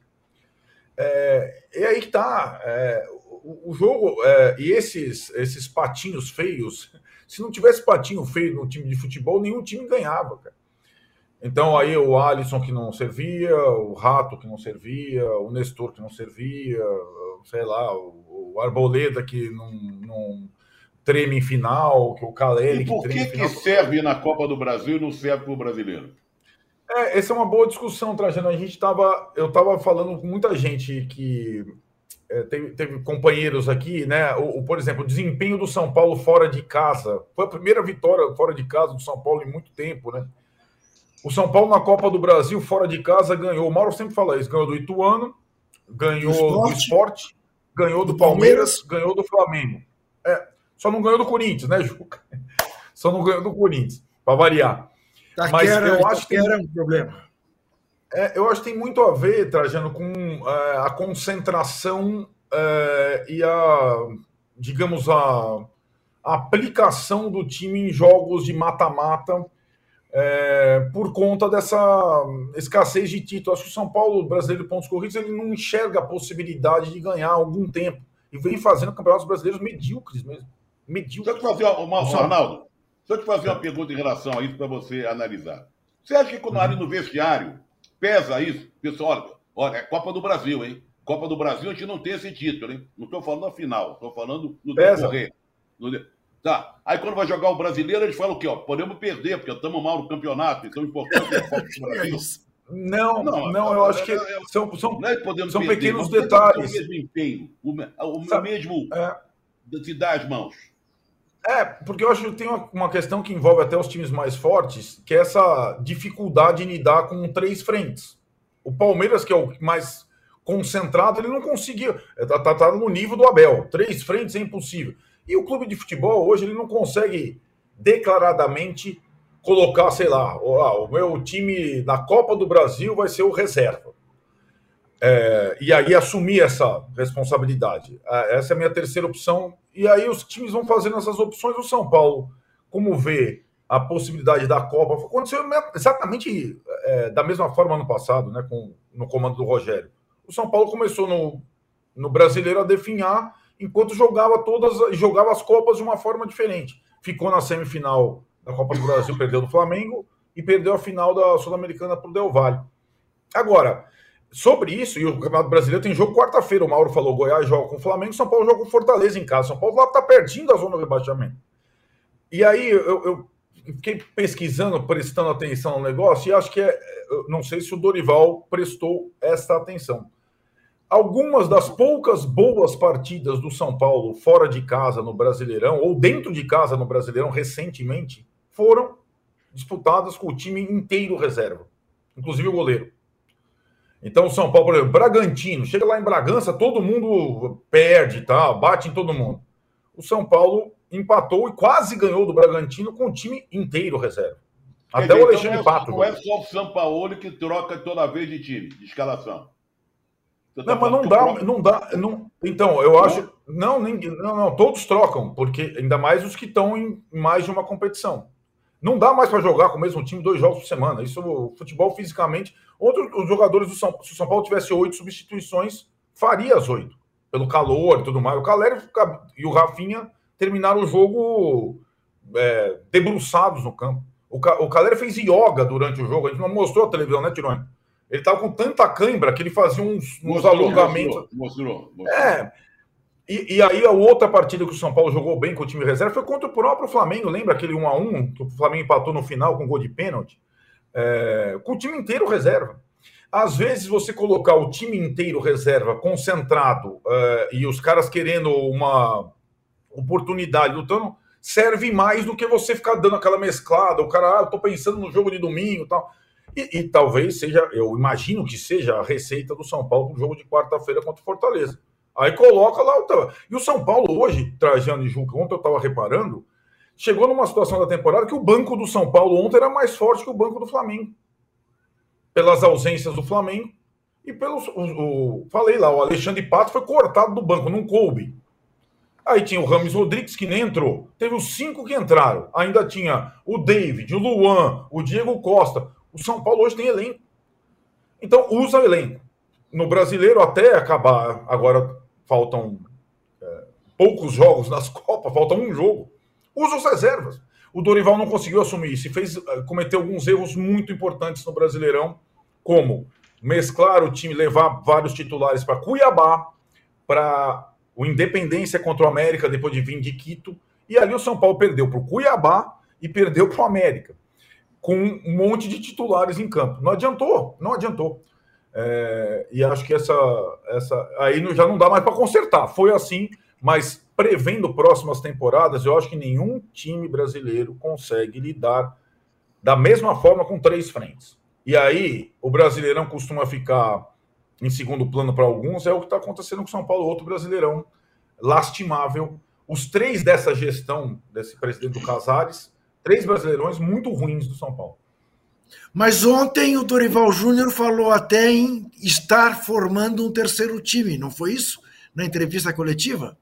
É, e aí que tá. É, o, o, jogo é, e esses, esses patinhos feios. Se não tivesse patinho feio no time de futebol, nenhum time ganhava, cara. Então aí o Alisson que não servia, o Rato que não servia, o Nestor que não servia, sei lá, o, o Arboleda que não, não treme em final, que o Caleri e por que, que, que serve na Copa do Brasil e não serve para o brasileiro? É, essa é uma boa discussão, Trajano. A gente tava, eu estava falando com muita gente que é, teve, teve, companheiros aqui, né? O, o, por exemplo, o desempenho do São Paulo fora de casa. Foi a primeira vitória fora de casa do São Paulo em muito tempo, né? O São Paulo na Copa do Brasil, fora de casa, ganhou. O Mauro sempre fala isso: ganhou do Ituano, ganhou do Esporte, do esporte ganhou do, Palmeiras, ganhou do Flamengo. É, só não ganhou do Corinthians, né, Juca? Só não ganhou do Corinthians, para variar. Taquera, Mas eu acho que tem, um problema. É, eu acho que tem muito a ver, Trajano, com é, a concentração é, e a, digamos, a, a, aplicação do time em jogos de mata-mata é, por conta dessa escassez de título. Acho que o São Paulo, brasileiro de pontos corridos, ele não enxerga a possibilidade de ganhar algum tempo e vem fazendo campeonatos brasileiros medíocres mesmo. Medíocres. Deixa eu te fazer uma, uma Ronaldo, deixa eu te fazer uma pergunta em relação a isso para você analisar. Você acha que quando uhum. ali no vestiário pesa isso? Pessoal, olha, olha, é Copa do Brasil, hein? Copa do Brasil a gente não tem esse título, hein? Não estou falando na final, estou falando no decorrer. No de... Tá. Aí quando vai jogar o brasileiro, eles falam o quê? Ó, podemos perder, porque estamos mal no campeonato, então é importante é Copa do Brasil. Não, não, não, eu acho que são, são, não é são perder, pequenos detalhes. O mesmo empenho, o, o mesmo é. de dar as mãos. É, porque eu acho que tem uma, uma, questão que envolve até os times mais fortes, que é essa dificuldade em lidar com três frentes. O Palmeiras, que é o mais concentrado, ele não conseguiu. Está tá, tá no nível do Abel. Três frentes é impossível. E o clube de futebol, hoje, ele não consegue declaradamente colocar, sei lá, o, ah, o meu time na Copa do Brasil vai ser o reserva. É, e aí assumir essa responsabilidade. É, essa é a minha terceira opção. E aí os times vão fazendo essas opções. O São Paulo, como vê a possibilidade da Copa, aconteceu exatamente é, da mesma forma ano passado, né, com, no comando do Rogério. O São Paulo começou no, no brasileiro a definhar, enquanto jogava todas, jogava as Copas de uma forma diferente. Ficou na semifinal da Copa do Brasil, perdeu do Flamengo e perdeu a final da Sul-Americana para o Del Valle. Agora, sobre isso, e o Campeonato Brasileiro tem jogo quarta-feira, o Mauro falou, Goiás joga com o Flamengo, São Paulo joga com Fortaleza em casa. São Paulo lá está pertinho da zona de rebaixamento. E aí eu, eu, fiquei pesquisando, prestando atenção no negócio, e acho que é. Não sei se o Dorival prestou essa atenção. Algumas das poucas boas partidas do São Paulo fora de casa no Brasileirão, ou dentro de casa no Brasileirão recentemente, foram disputadas com o time inteiro reserva, inclusive o goleiro. Então, o São Paulo, por exemplo, Bragantino, chega lá em Bragança, todo mundo perde, tá? bate em todo mundo. O São Paulo empatou e quase ganhou do Bragantino com o time inteiro reserva. Até dizer, o Alexandre então, Pato. Não é só o São Paulo que troca toda vez de time, de escalação. Tá não, mas não dá, não dá. Não, então, eu acho. Não, nem, não, não, todos trocam, porque ainda mais os que estão em mais de uma competição. Não dá mais para jogar com o mesmo time dois jogos por semana. Isso, o futebol fisicamente. Outros os jogadores do São se o São Paulo tivesse oito substituições, faria as oito, pelo calor e tudo mais. O Caleri e o Rafinha terminaram o jogo é, debruçados no campo. O, o Caleri fez yoga durante o jogo, a gente não mostrou a televisão, né, Tirone? Ele estava com tanta cãibra que ele fazia uns, uns mostrou, alongamentos. Mostrou, mostrou, É. E, e, aí a outra partida que o São Paulo jogou bem com o time reserva foi contra o próprio Flamengo. Lembra aquele 1 a 1 que o Flamengo empatou no final com gol de pênalti? É, com o time inteiro reserva. Às vezes você colocar o time inteiro reserva concentrado é, e os caras querendo uma oportunidade lutando, serve mais do que você ficar dando aquela mesclada. O cara, ah, eu tô pensando no jogo de domingo e tal. E, e, talvez seja, eu imagino que seja a receita do São Paulo para o jogo de quarta-feira contra o Fortaleza. Aí coloca lá o. E o São Paulo hoje, Trajano e Juca, ontem eu estava reparando, chegou numa situação da temporada que o banco do São Paulo ontem era mais forte que o banco do Flamengo. Pelas ausências do Flamengo e pelos. O, o, falei lá, o Alexandre Pato foi cortado do banco, não coube. Aí tinha o Rames Rodrigues, que nem entrou. Teve os cinco que entraram. Ainda tinha o David, o Luan, o Diego Costa. O São Paulo hoje tem elenco. Então, usa o elenco. No brasileiro, até acabar, agora faltam é, poucos jogos nas Copas, falta um jogo. Usa as reservas. O Dorival não conseguiu assumir isso e fez, é, cometeu alguns erros muito importantes no Brasileirão, como mesclar o time, levar vários titulares para Cuiabá, para o Independência contra o América, depois de vir de Quito. E ali o São Paulo perdeu para o Cuiabá e perdeu para o América com um monte de titulares em campo. Não adiantou, não adiantou. É, e acho que essa, essa aí já não dá mais para consertar. Foi assim, mas prevendo próximas temporadas, eu acho que nenhum time brasileiro consegue lidar da mesma forma com três frentes. E aí, o Brasileirão costuma ficar em segundo plano para alguns, é o que está acontecendo com São Paulo, outro Brasileirão lastimável. Os três dessa gestão, desse presidente do Casares, três brasileirões muito ruins do São Paulo. Mas ontem o Dorival Júnior falou até em estar formando um terceiro time, não foi isso? Na entrevista coletiva?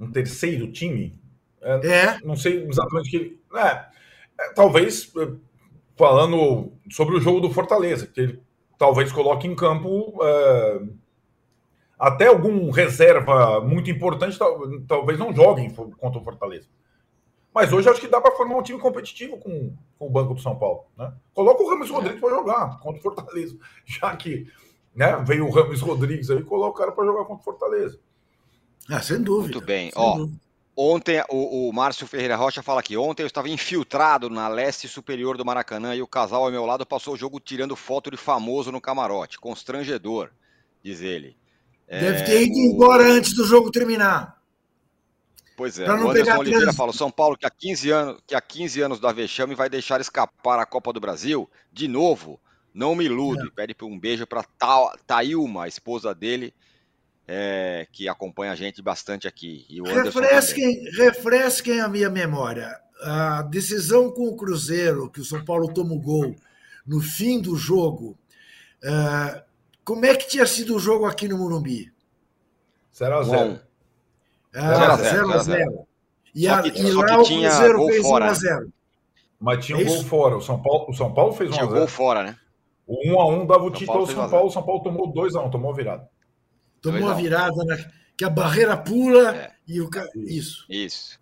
Um terceiro time? É. é. Não sei exatamente o que ele. É, é, talvez é, falando sobre o jogo do Fortaleza, que ele talvez coloque em campo é, até algum reserva muito importante, talvez não joguem contra o Fortaleza. Mas hoje acho que dá para formar um time competitivo com, com, o Banco do São Paulo. Né? Coloca o Ramos Rodrigues para jogar contra o Fortaleza. Já que né, veio o Ramos Rodrigues aí, coloca o cara para jogar contra o Fortaleza. Ah, sem dúvida. Muito bem. Ó, dúvida. Ontem, o, o Márcio Ferreira Rocha fala aqui. Ontem eu estava infiltrado na leste superior do Maracanã e o casal ao meu lado passou o jogo tirando foto de famoso no camarote. Constrangedor, diz ele. Deve é, ter ido o... embora antes do jogo terminar. Pois é, o Anderson Oliveira trans... fala: São Paulo, que há, 15 anos, que há 15 anos da vexame vai deixar escapar a Copa do Brasil, de novo, não me ilude. É. Pede um beijo para Ta Tailma, a esposa dele, é, que acompanha a gente bastante aqui. E o refresquem, refresquem a minha memória. A decisão com o Cruzeiro, que o São Paulo toma o gol no fim do jogo, uh, como é que tinha sido o jogo aqui no Morumbi? 0x0. 0x0. E, a, e lá o Cruzeiro fez 1x0. Né? Mas tinha um é gol fora. O São Paulo, o São Paulo fez 1x0. Tinha gol fora, né? O 1x1 dava o título ao São Paulo. O São Paulo tomou 2x1, tomou virada. Tomou a virada, né? que a barreira pula é. e o cara. Isso. Isso.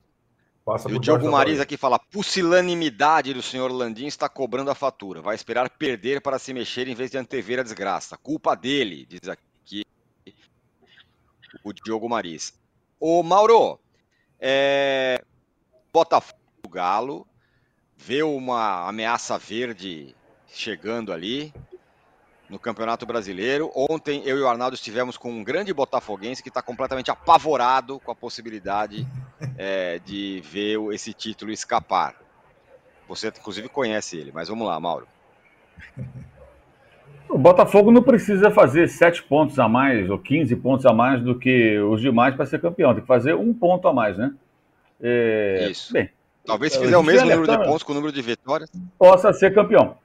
Passa e o Diogo Mariz aqui fala: pusilanimidade do senhor Landim está cobrando a fatura. Vai esperar perder para se mexer em vez de antever a desgraça. Culpa dele, diz aqui o Diogo Mariz. Ô Mauro, é... Botafogo Galo vê uma ameaça verde chegando ali no Campeonato Brasileiro. Ontem eu e o Arnaldo estivemos com um grande botafoguense que está completamente apavorado com a possibilidade é, de ver esse título escapar. Você, inclusive, conhece ele, mas vamos lá, Mauro. O Botafogo não precisa fazer sete pontos a mais ou 15 pontos a mais do que os demais para ser campeão. Tem que fazer um ponto a mais, né? É... Isso. Bem, Talvez se fizer o mesmo número de pontos com o número de vitórias. Possa ser campeão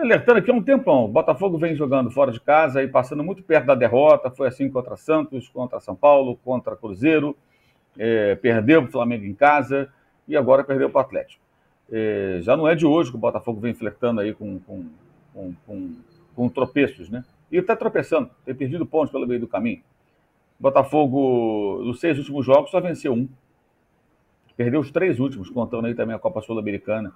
alertando aqui há um tempão. O Botafogo vem jogando fora de casa e passando muito perto da derrota. Foi assim contra Santos, contra São Paulo, contra Cruzeiro. É, perdeu para o Flamengo em casa e agora perdeu para o Atlético. É, já não é de hoje que o Botafogo vem flertando aí com, com, com, com, com tropeços, né? E está tropeçando, tem perdido pontos pelo meio do caminho. Botafogo, nos seis últimos jogos, só venceu um. Perdeu os três últimos, contando aí também a Copa Sul-Americana.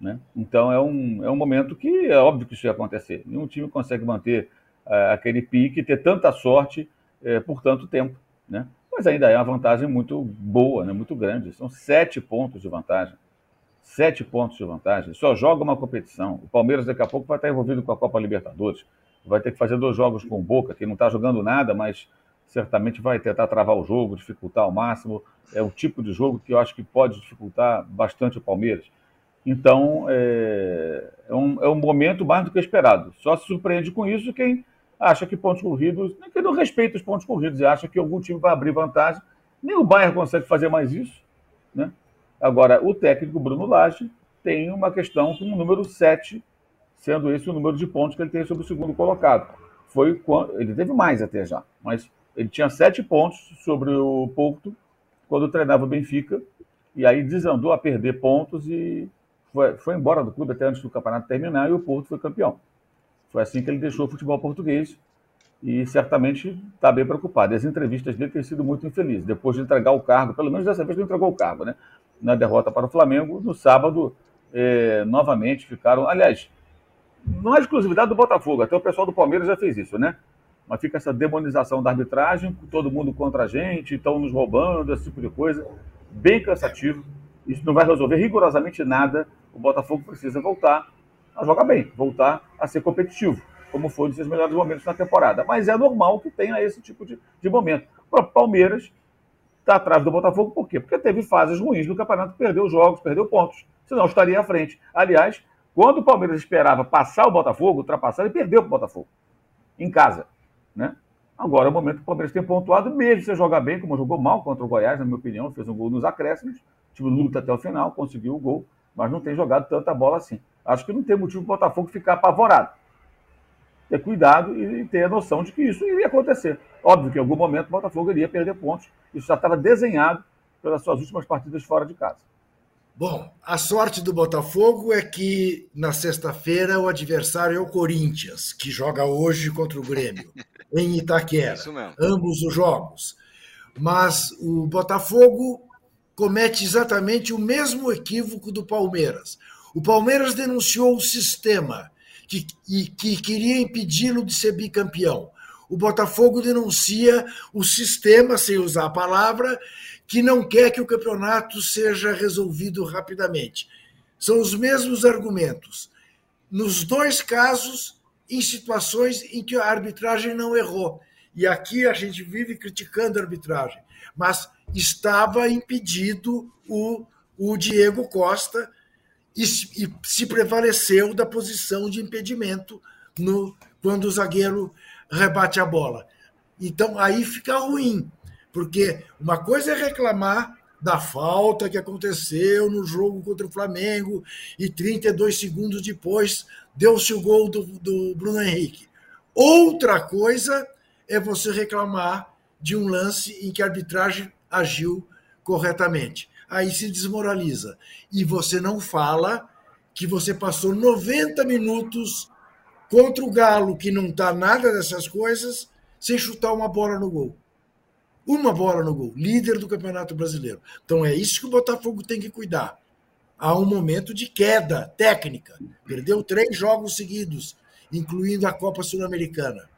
Né? Então é um, é um momento que é óbvio que isso ia acontecer. Nenhum time consegue manter uh, aquele pique ter tanta sorte uh, por tanto tempo. Né? Mas ainda é uma vantagem muito boa, né? muito grande. São sete pontos de vantagem. Sete pontos de vantagem. Só joga uma competição. O Palmeiras daqui a pouco vai estar envolvido com a Copa Libertadores. Vai ter que fazer dois jogos com o Boca, que não está jogando nada, mas certamente vai tentar travar o jogo, dificultar ao máximo. É o tipo de jogo que eu acho que pode dificultar bastante o Palmeiras. Então, é, é, um, é um momento mais do que esperado. Só se surpreende com isso quem acha que pontos corridos, que não respeita os pontos corridos e acha que algum time vai abrir vantagem. Nem o Bayern consegue fazer mais isso. Né? Agora, o técnico Bruno Lage tem uma questão com o número 7, sendo esse o número de pontos que ele tem sobre o segundo colocado. Foi quando, ele teve mais até já, mas ele tinha sete pontos sobre o Porto quando treinava o Benfica, e aí desandou a perder pontos e foi, foi embora do clube até antes do campeonato terminar e o Porto foi campeão. Foi assim que ele deixou o futebol português e certamente está bem preocupado. As entrevistas dele têm sido muito infelizes. Depois de entregar o cargo, pelo menos dessa vez não entregou o cargo, né? Na derrota para o Flamengo, no sábado, é, novamente ficaram. Aliás, não é exclusividade do Botafogo, até o pessoal do Palmeiras já fez isso, né? Mas fica essa demonização da arbitragem, todo mundo contra a gente, estão nos roubando, esse tipo de coisa. Bem cansativo. Isso não vai resolver rigorosamente nada o Botafogo precisa voltar a jogar bem, voltar a ser competitivo. como foi um dos seus melhores momentos na temporada. Mas é normal que tenha esse tipo de, de momento. Próprio Palmeiras está atrás do Botafogo, por quê? Porque teve fases ruins no campeonato, perdeu jogos, perdeu pontos. Senão estaria à frente. Aliás, quando o Palmeiras esperava passar o Botafogo, ultrapassar, ele perdeu para o Botafogo. Em casa. Né? Agora é o momento que o Palmeiras tem pontuado, mesmo se jogar bem, como jogou mal contra o Goiás, na minha opinião, fez um gol nos acréscimos, o time luta até o final, conseguiu o gol, mas não tem jogado tanta bola assim. Acho que não tem motivo para o Botafogo ficar apavorado ter cuidado e ter a noção de que isso iria acontecer. Óbvio que em algum momento o Botafogo iria perder pontos. Isso já estava desenhado pelas suas últimas partidas fora de casa. Bom, a sorte do Botafogo é que na sexta-feira o adversário é o Corinthians, que joga hoje contra o Grêmio, em Itaquera. Ambos os jogos. Mas o Botafogo comete exatamente o mesmo equívoco do Palmeiras. O Palmeiras denunciou o sistema que, e, que queria impedi-lo de ser bicampeão. O Botafogo denuncia o sistema, sem usar a palavra, que não quer que o campeonato seja resolvido rapidamente. São os mesmos argumentos. Nos dois casos, em situações em que a arbitragem não errou. E aqui a gente vive criticando a arbitragem, mas estava impedido o, o Diego Costa e, e se prevaleceu da posição de impedimento no, quando o zagueiro rebate a bola. Então aí fica ruim, porque uma coisa é reclamar da falta que aconteceu no jogo contra o Flamengo e 32 segundos depois deu-se o gol do, do Bruno Henrique. Outra coisa é você reclamar de um lance em que a arbitragem agiu corretamente aí se desmoraliza. E você não fala que você passou 90 minutos contra o Galo, que não está nada dessas coisas, sem chutar uma bola no gol. Uma bola no gol, líder do Campeonato Brasileiro. Então é isso que o Botafogo tem que cuidar. Há um momento de queda técnica. Perdeu três jogos seguidos, incluindo a Copa Sul-Americana.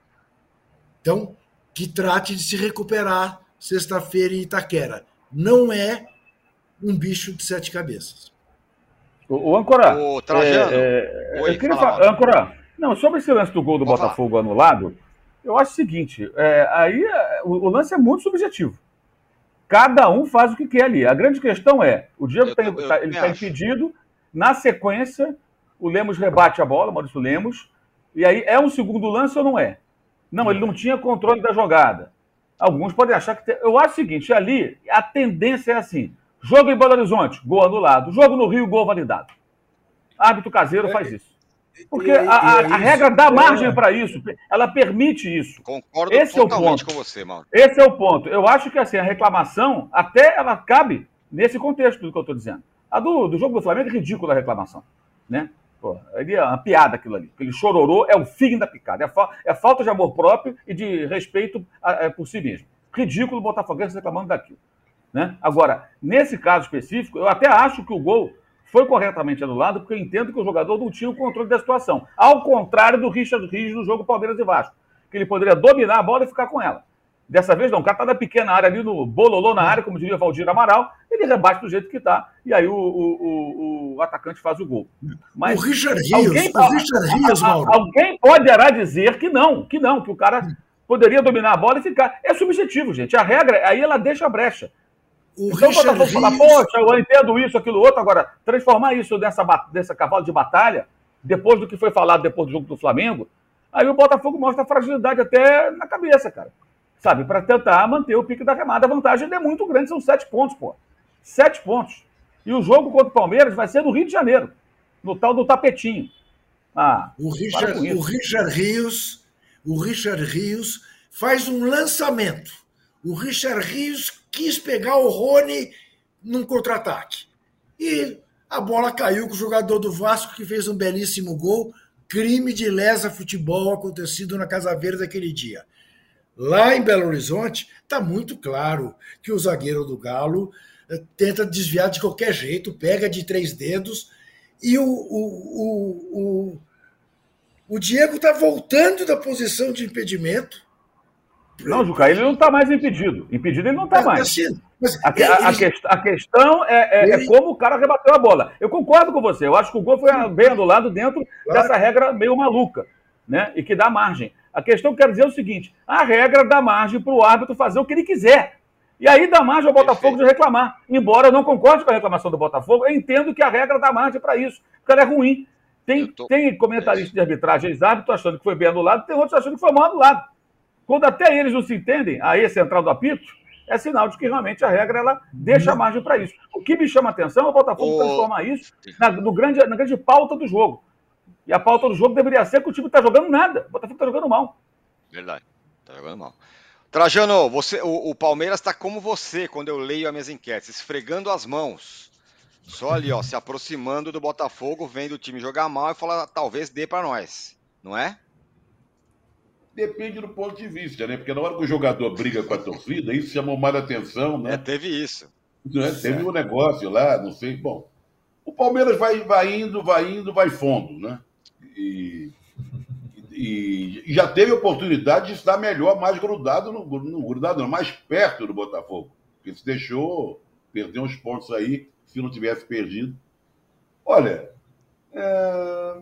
Então, que trate de se recuperar sexta-feira em Itaquera. Não é um bicho de sete cabeças. O, o Ancora. O Trajano. É, é, Oi, eu queria falar, Ancora, não, sobre esse lance do gol do Botafogo falar. anulado, eu acho o seguinte: é, aí é, o, o, lance é muito subjetivo. Cada um faz o que quer ali. A grande questão é: o Diego eu, tá, tá, está impedido, na sequência, o Lemos rebate a bola, Maurício Lemos, e aí é um segundo lance ou não é? Não, ele não tinha controle da jogada. Alguns podem achar que. Tem... Eu acho o seguinte: ali, a tendência é assim Jogo em Belo Horizonte, gol anulado. Jogo no Rio, gol validado. Árbitro caseiro faz é, isso. Porque a, a, a, regra dá margem para isso, ela permite isso. Concordo Esse totalmente é o ponto. com você, Mauro. Esse é o ponto. Eu acho que assim, a reclamação, até ela cabe nesse contexto do que eu estou dizendo. A do, do jogo do Flamengo é ridícula a reclamação. Né? Pô, é uma piada aquilo ali. Aquele chororô é o fim da picada. É, fa é falta de amor próprio e de respeito a, a, é, por si mesmo. Ridículo o Botafoguense reclamando daquilo. Né? Agora, nesse caso específico, eu até acho que o gol foi corretamente anulado, porque eu entendo que o jogador não tinha o controle da situação. Ao contrário do Richard Rios no jogo Palmeiras e Vasco, que ele poderia dominar a bola e ficar com ela. Dessa vez não, o cara tá na pequena área ali, no bololô na área, como diria Valdir Amaral, ele rebate do jeito que tá, e aí o, o, o, o atacante faz o gol. Mas o Richard Rios, alguém, o Richard Rios, Mauro. Alguém poderá dizer que não, que não, que o cara poderia dominar a bola e ficar. É subjetivo, gente. A regra, aí ela deixa a brecha. Então o Botafogo fala, poxa, eu entendo isso, aquilo, outro. Agora, transformar isso nessa, nessa cavalo de batalha, depois do que foi falado depois do jogo do Flamengo, aí o Botafogo mostra fragilidade até na cabeça, cara. Sabe, para tentar manter o pique da remada. A vantagem é muito grande, são sete pontos, pô. Sete pontos. E o jogo contra o Palmeiras vai ser no Rio de Janeiro, no tal do tapetinho. Ah, o Richard, o Richard Rios, o Richard Rios faz um lançamento. O Richard Rios quis pegar o Rony num contra-ataque. E a bola caiu com o jogador do Vasco, que fez um belíssimo gol. Crime de lesa futebol acontecido na Casa Verde aquele dia. Lá em Belo Horizonte, está muito claro que o zagueiro do Galo eh, tenta desviar de qualquer jeito, pega de três dedos e o, o, o, o, o Diego está voltando da posição de impedimento não, Juca, ele não está mais impedido. Impedido ele não está mais. Assim, a, a, a, quest, a, questão é, é, é, como o cara rebateu a bola. Eu concordo com você. Eu acho que o gol foi bem anulado dentro claro. dessa regra meio maluca. né? E que dá margem. A questão que eu quero dizer é o seguinte: a regra dá margem para o árbitro fazer o que ele quiser. E aí dá margem ao Botafogo de reclamar. Embora eu não concorde com a reclamação do Botafogo, eu entendo que a regra dá margem para isso, porque ela é ruim. Tem, tô... tem comentarista de arbitragem, ex-árbitro, achando que foi bem anulado, tem outros achando que foi mal anulado. Quando até eles não se entendem, aí central do apito, é sinal de que realmente a regra ela deixa margem para isso. O que me chama a atenção é o Botafogo transformar isso na, no grande, na grande pauta do jogo. E a pauta do jogo deveria ser que o time está jogando nada. O Botafogo está jogando mal. Verdade. Está jogando mal. Trajano, você, o, o Palmeiras está como você quando eu leio as minhas enquetes, esfregando as mãos. Só ali, ó, se aproximando do Botafogo, vendo o time jogar mal e fala, talvez dê para nós, não é? Depende do ponto de vista, né? Porque na hora que o jogador briga com a torcida, isso chamou mais atenção, né? É, teve isso. Né? Teve um negócio lá, não sei. Bom, o Palmeiras vai, vai indo, vai indo, vai fundo, né? E, e, e já teve oportunidade de estar melhor, mais grudado, no, no, grudado não, mais perto do Botafogo. Porque se deixou perder uns pontos aí, se não tivesse perdido. Olha, é...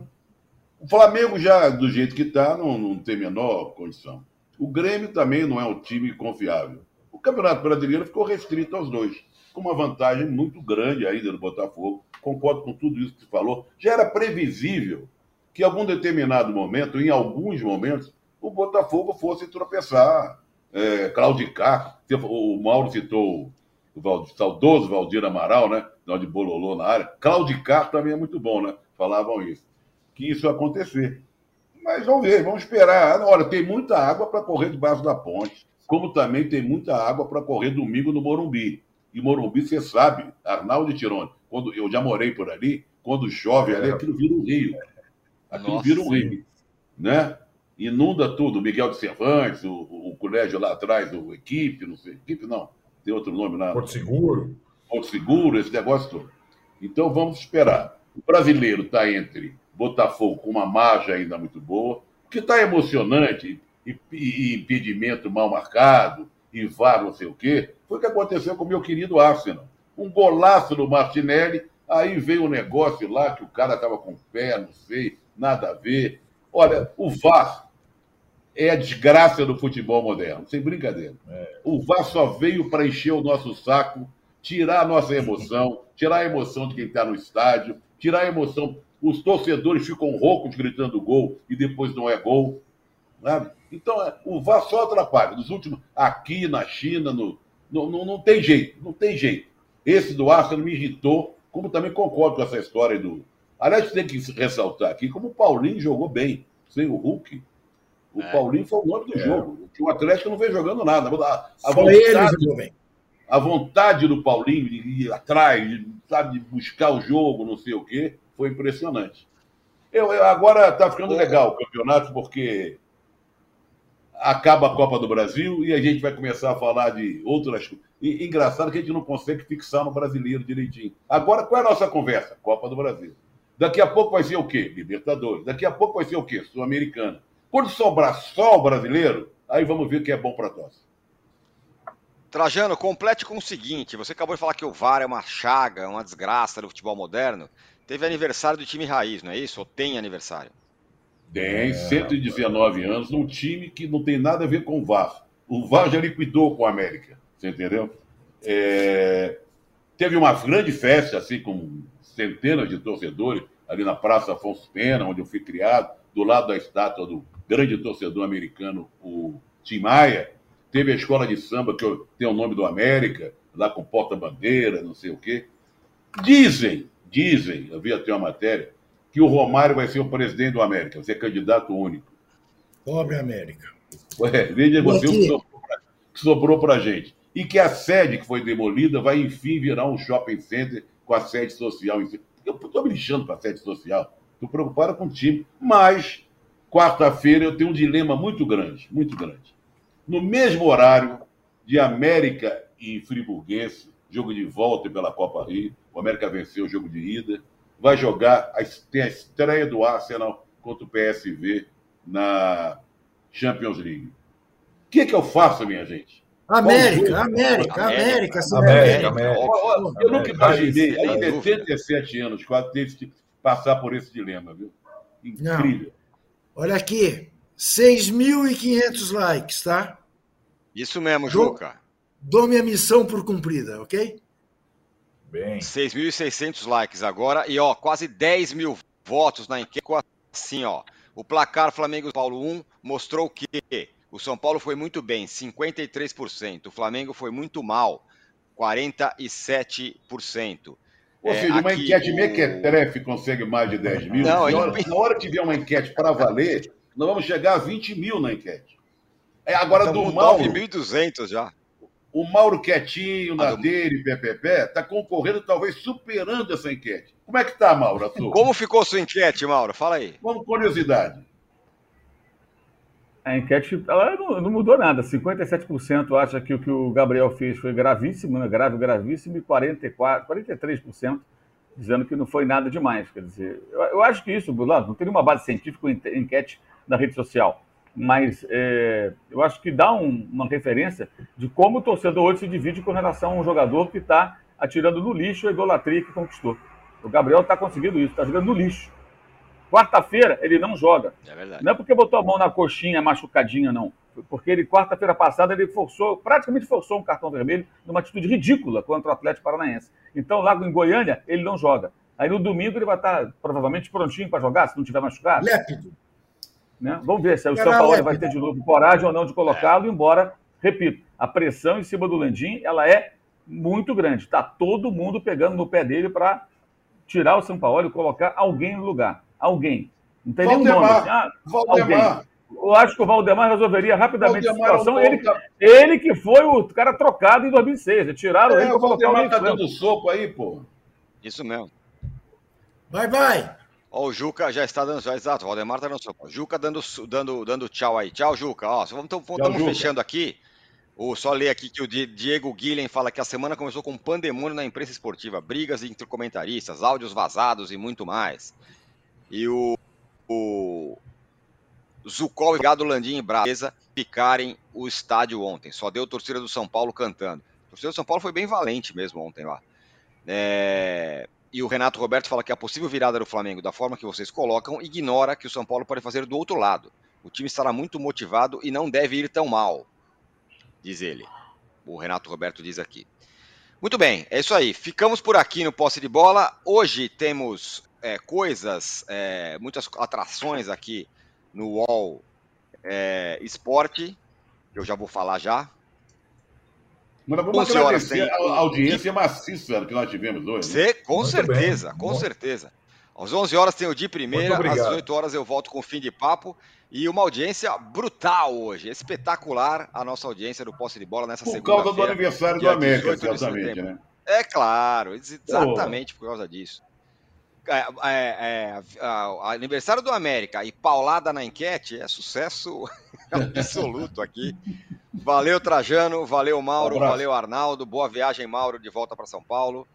o Flamengo já, do jeito que está, não, não tem menor condição. O Grêmio também não é um time confiável. O Campeonato Brasileiro ficou restrito aos dois, com uma vantagem muito grande ainda do Botafogo. Concordo com tudo isso que você falou. Já era previsível que em algum determinado momento, em alguns momentos, o Botafogo fosse tropeçar, é, claudicar. O Mauro citou o saudoso Valdir Amaral, né? De Bololô na área. Claudicar também é muito bom, né? Falavam isso. Que isso acontecer. Mas vamos ver, vamos esperar. Olha, tem muita água para correr debaixo da ponte, como também tem muita água para correr domingo no Morumbi. E Morumbi, você sabe, Arnaldo Tirone, quando eu já morei por ali, quando chove ali, aquilo vira um rio. Aquilo Nossa, vira um rio. Né? Inunda tudo. O Miguel de Cervantes, o, o colégio lá atrás, o Equipe, não sei. Equipe não tem outro nome lá. Porto Seguro. Porto Seguro, esse negócio todo. Então vamos esperar. O brasileiro está entre Botafogo com uma margem ainda muito boa, que está emocionante, e, e, impedimento mal marcado, e VAR não sei o quê, foi o que aconteceu com o meu querido Arsenal. Um golaço do Martinelli, aí veio um negócio lá que o cara estava com o pé, não sei, nada a ver. Olha, o VAR é a desgraça do futebol moderno, sem brincadeira. É. O VAR só veio para encher o nosso saco, tirar a nossa emoção, tirar a emoção de quem está no estádio, tirar a emoção. Os torcedores ficam roucos gritando gol e depois não é gol. Sabe? Então, é, o VAR só atrapalha. Nos últimos, aqui na China, no, no, no, não tem jeito, não tem jeito. Esse do Arsenal me irritou, como também concordo com essa história do. Aliás, tem que ressaltar aqui como o Paulinho jogou bem, sem o Hulk. O é. Paulinho foi o nome do é. jogo. O Atlético não vem jogando nada. A, a vontade, ele a vontade do Paulinho de ir atrás, de, sabe, de buscar o jogo, não sei o quê, foi impressionante. Eu, eu agora está ficando legal o campeonato, porque acaba a Copa do Brasil e a gente vai começar a falar de outras coisas. Engraçado que a gente não consegue fixar no brasileiro direitinho. Agora, qual é a nossa conversa? Copa do Brasil. Daqui a pouco vai ser o quê? Libertadores. Daqui a pouco vai ser o quê? Sul-Americana. Quando sobrar só o brasileiro, aí vamos ver o que é bom para nós. Trajano, complete com o seguinte: você acabou de falar que o VAR é uma chaga, uma desgraça do futebol moderno. Teve aniversário do time raiz, não é isso? Ou tem aniversário? Tem, 119 anos, num time que não tem nada a ver com o VAR. O VAR já liquidou com a América, você entendeu? É... Teve uma grande festa, assim, com centenas de torcedores, ali na Praça Afonso Pena, onde eu fui criado, do lado da estátua do grande torcedor americano, o Tim Maia. Teve a escola de samba, que tem o nome do América, lá com porta-bandeira, não sei o quê. Dizem, dizem, eu vi até uma matéria, que o Romário vai ser o presidente do América, vai ser candidato único. Pobre América. Ué, veja você o que sobrou para a gente. E que a sede que foi demolida vai, enfim, virar um shopping center com a sede social. Eu estou me lixando para a sede social. Estou preocupado com o time. Mas quarta-feira eu tenho um dilema muito grande, muito grande. No mesmo horário de América e Friburguense, jogo de volta pela Copa Rio, o América venceu o jogo de ida, vai jogar, tem a estreia do Arsenal contra o PSV na Champions League. O que, é que eu faço, minha gente? América, América, América, América, América, Eu nunca imaginei, em 77 anos, quase teve que passar por esse dilema, viu? Incrível. Olha aqui, 6.500 likes, tá? Isso mesmo, Dou- Juca. Dou minha missão por cumprida, ok? Bem. 6.600 likes agora e ó, quase 10 mil votos na enquete. Assim, ó, o placar Flamengo Paulo 1 mostrou que o São Paulo foi muito bem, 53%. O Flamengo foi muito mal, 47%. Ou É, seja, uma aqui enquete o- mequetrefe consegue mais de 10 mil. Não, na, é hora, na hora que vier uma enquete para valer, nós vamos chegar a 20 mil na enquete. É agora Então, do Mauro. 9.200 já. O Mauro quietinho, na dele, PPP, está concorrendo, talvez superando essa enquete. Como é que tá, Mauro? sua? Como ficou sua enquete, Mauro? Fala aí. Vamos curiosidade. A enquete ela não, não mudou nada. 57% acha que o que o Gabriel fez foi gravíssimo, né? grave, gravíssimo, e 44, 43% dizendo que não foi nada demais. Quer dizer, eu, eu acho que isso, Lado, não tem nenhuma base científica em te- enquete na rede social, mas é, eu acho que dá um- uma referência de como o torcedor hoje se divide com relação a um jogador que está atirando no lixo a idolatria que conquistou. O Gabriel está conseguindo isso, está jogando no lixo. Quarta-feira ele não joga. É verdade. Não é porque botou a mão na coxinha machucadinha, não. Porque ele, quarta-feira passada, ele forçou, praticamente forçou um cartão vermelho numa atitude ridícula contra o Atlético Paranaense. Então, lá em Goiânia, ele não joga. Aí no domingo ele vai estar provavelmente prontinho para jogar, se não tiver machucado. Lépido. Né? Vamos ver se o São Paulo vai ter de novo coragem ou não de colocá-lo, embora, repito, a pressão em cima do Landim ela é muito grande. Está todo mundo pegando no pé dele para tirar o São Paulo e colocar alguém no lugar. Alguém. Não tem nenhum nome. Valdemar. assim, ah, Valdemar. eu acho que o Valdemar resolveria rapidamente Valdemar a é um situação. bom Ele, ele que foi o cara trocado em 2006. Eles Tiraram ele É, para o colocar o Valdemar tá dando soco aí, pô. Isso mesmo. Bye, bye. Ó, o Juca já está dando. Exato, o Valdemar está dando. Juca dando, dando, dando tchau aí. Tchau, Juca. Ó, vamos, estamos Juca. fechando aqui. O, só ler aqui que o Di- Diego Guilhem fala que a semana começou com um pandemônio na imprensa esportiva, brigas entre comentaristas, áudios vazados e muito mais. E o, o Zucol e Gado Landim e Brasa ficarem o estádio ontem. Só deu torcida do São Paulo cantando. A torcida do São Paulo foi bem valente mesmo ontem lá. É, E o Renato Roberto fala que a possível virada do Flamengo, da forma que vocês colocam, ignora que o São Paulo pode fazer do outro lado. O time estará muito motivado e não deve ir tão mal, diz ele. O Renato Roberto diz aqui. Muito bem, é isso aí. Ficamos por aqui no posse de bola. Hoje temos é, coisas, é, muitas atrações aqui no UOL é, Esporte, eu já vou falar já. Mas nós vamos 11 horas agradecer tem- a audiência maciça que nós tivemos hoje. né? Cê, com Muito certeza, bem. com Bom. certeza. Às 11 horas tem o de primeira, às obrigado. 18 horas eu volto com o fim de papo e uma audiência brutal hoje, espetacular a nossa audiência do Posse de Bola nessa Por causa do segunda-feira. aniversário do América, 18 de certamente, setembro. né? É claro, ex- exatamente por causa disso. É, é, é, a- a- aniversário do América e paulada na enquete é sucesso absoluto aqui. Valeu, Trajano, valeu, Mauro, Abraço. valeu, Arnaldo. Boa viagem, Mauro, de volta para São Paulo.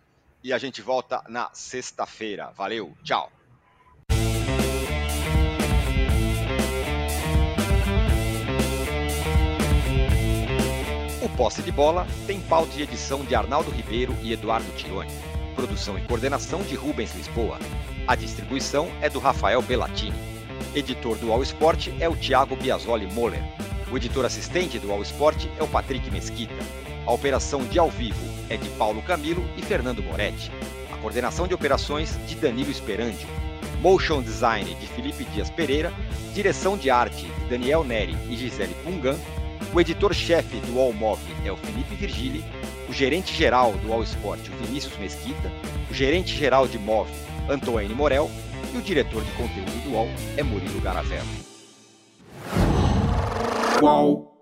E a gente volta na sexta-feira. Valeu, tchau. O Posse de Bola tem pauta e edição de Arnaldo Ribeiro e Eduardo Tironi. Produção e coordenação de Rubens Lisboa. A distribuição é do Rafael Bellatini. Editor do All Sport é o Thiago Biasoli Moller. O editor assistente do All Sport é o Patrick Mesquita. A operação de ao vivo é de Paulo Camilo e Fernando Moretti. A coordenação de operações de Danilo Esperandio. Motion Design de Felipe Dias Pereira. Direção de arte de Daniel Neri e Gisele Pungan. O editor-chefe do All Move é o Felipe Virgili. O gerente-geral do All Sport, o Vinícius Mesquita. O gerente-geral de Move, Antônio Morel. E o diretor de conteúdo do UOL é Murilo Garavello. Qual?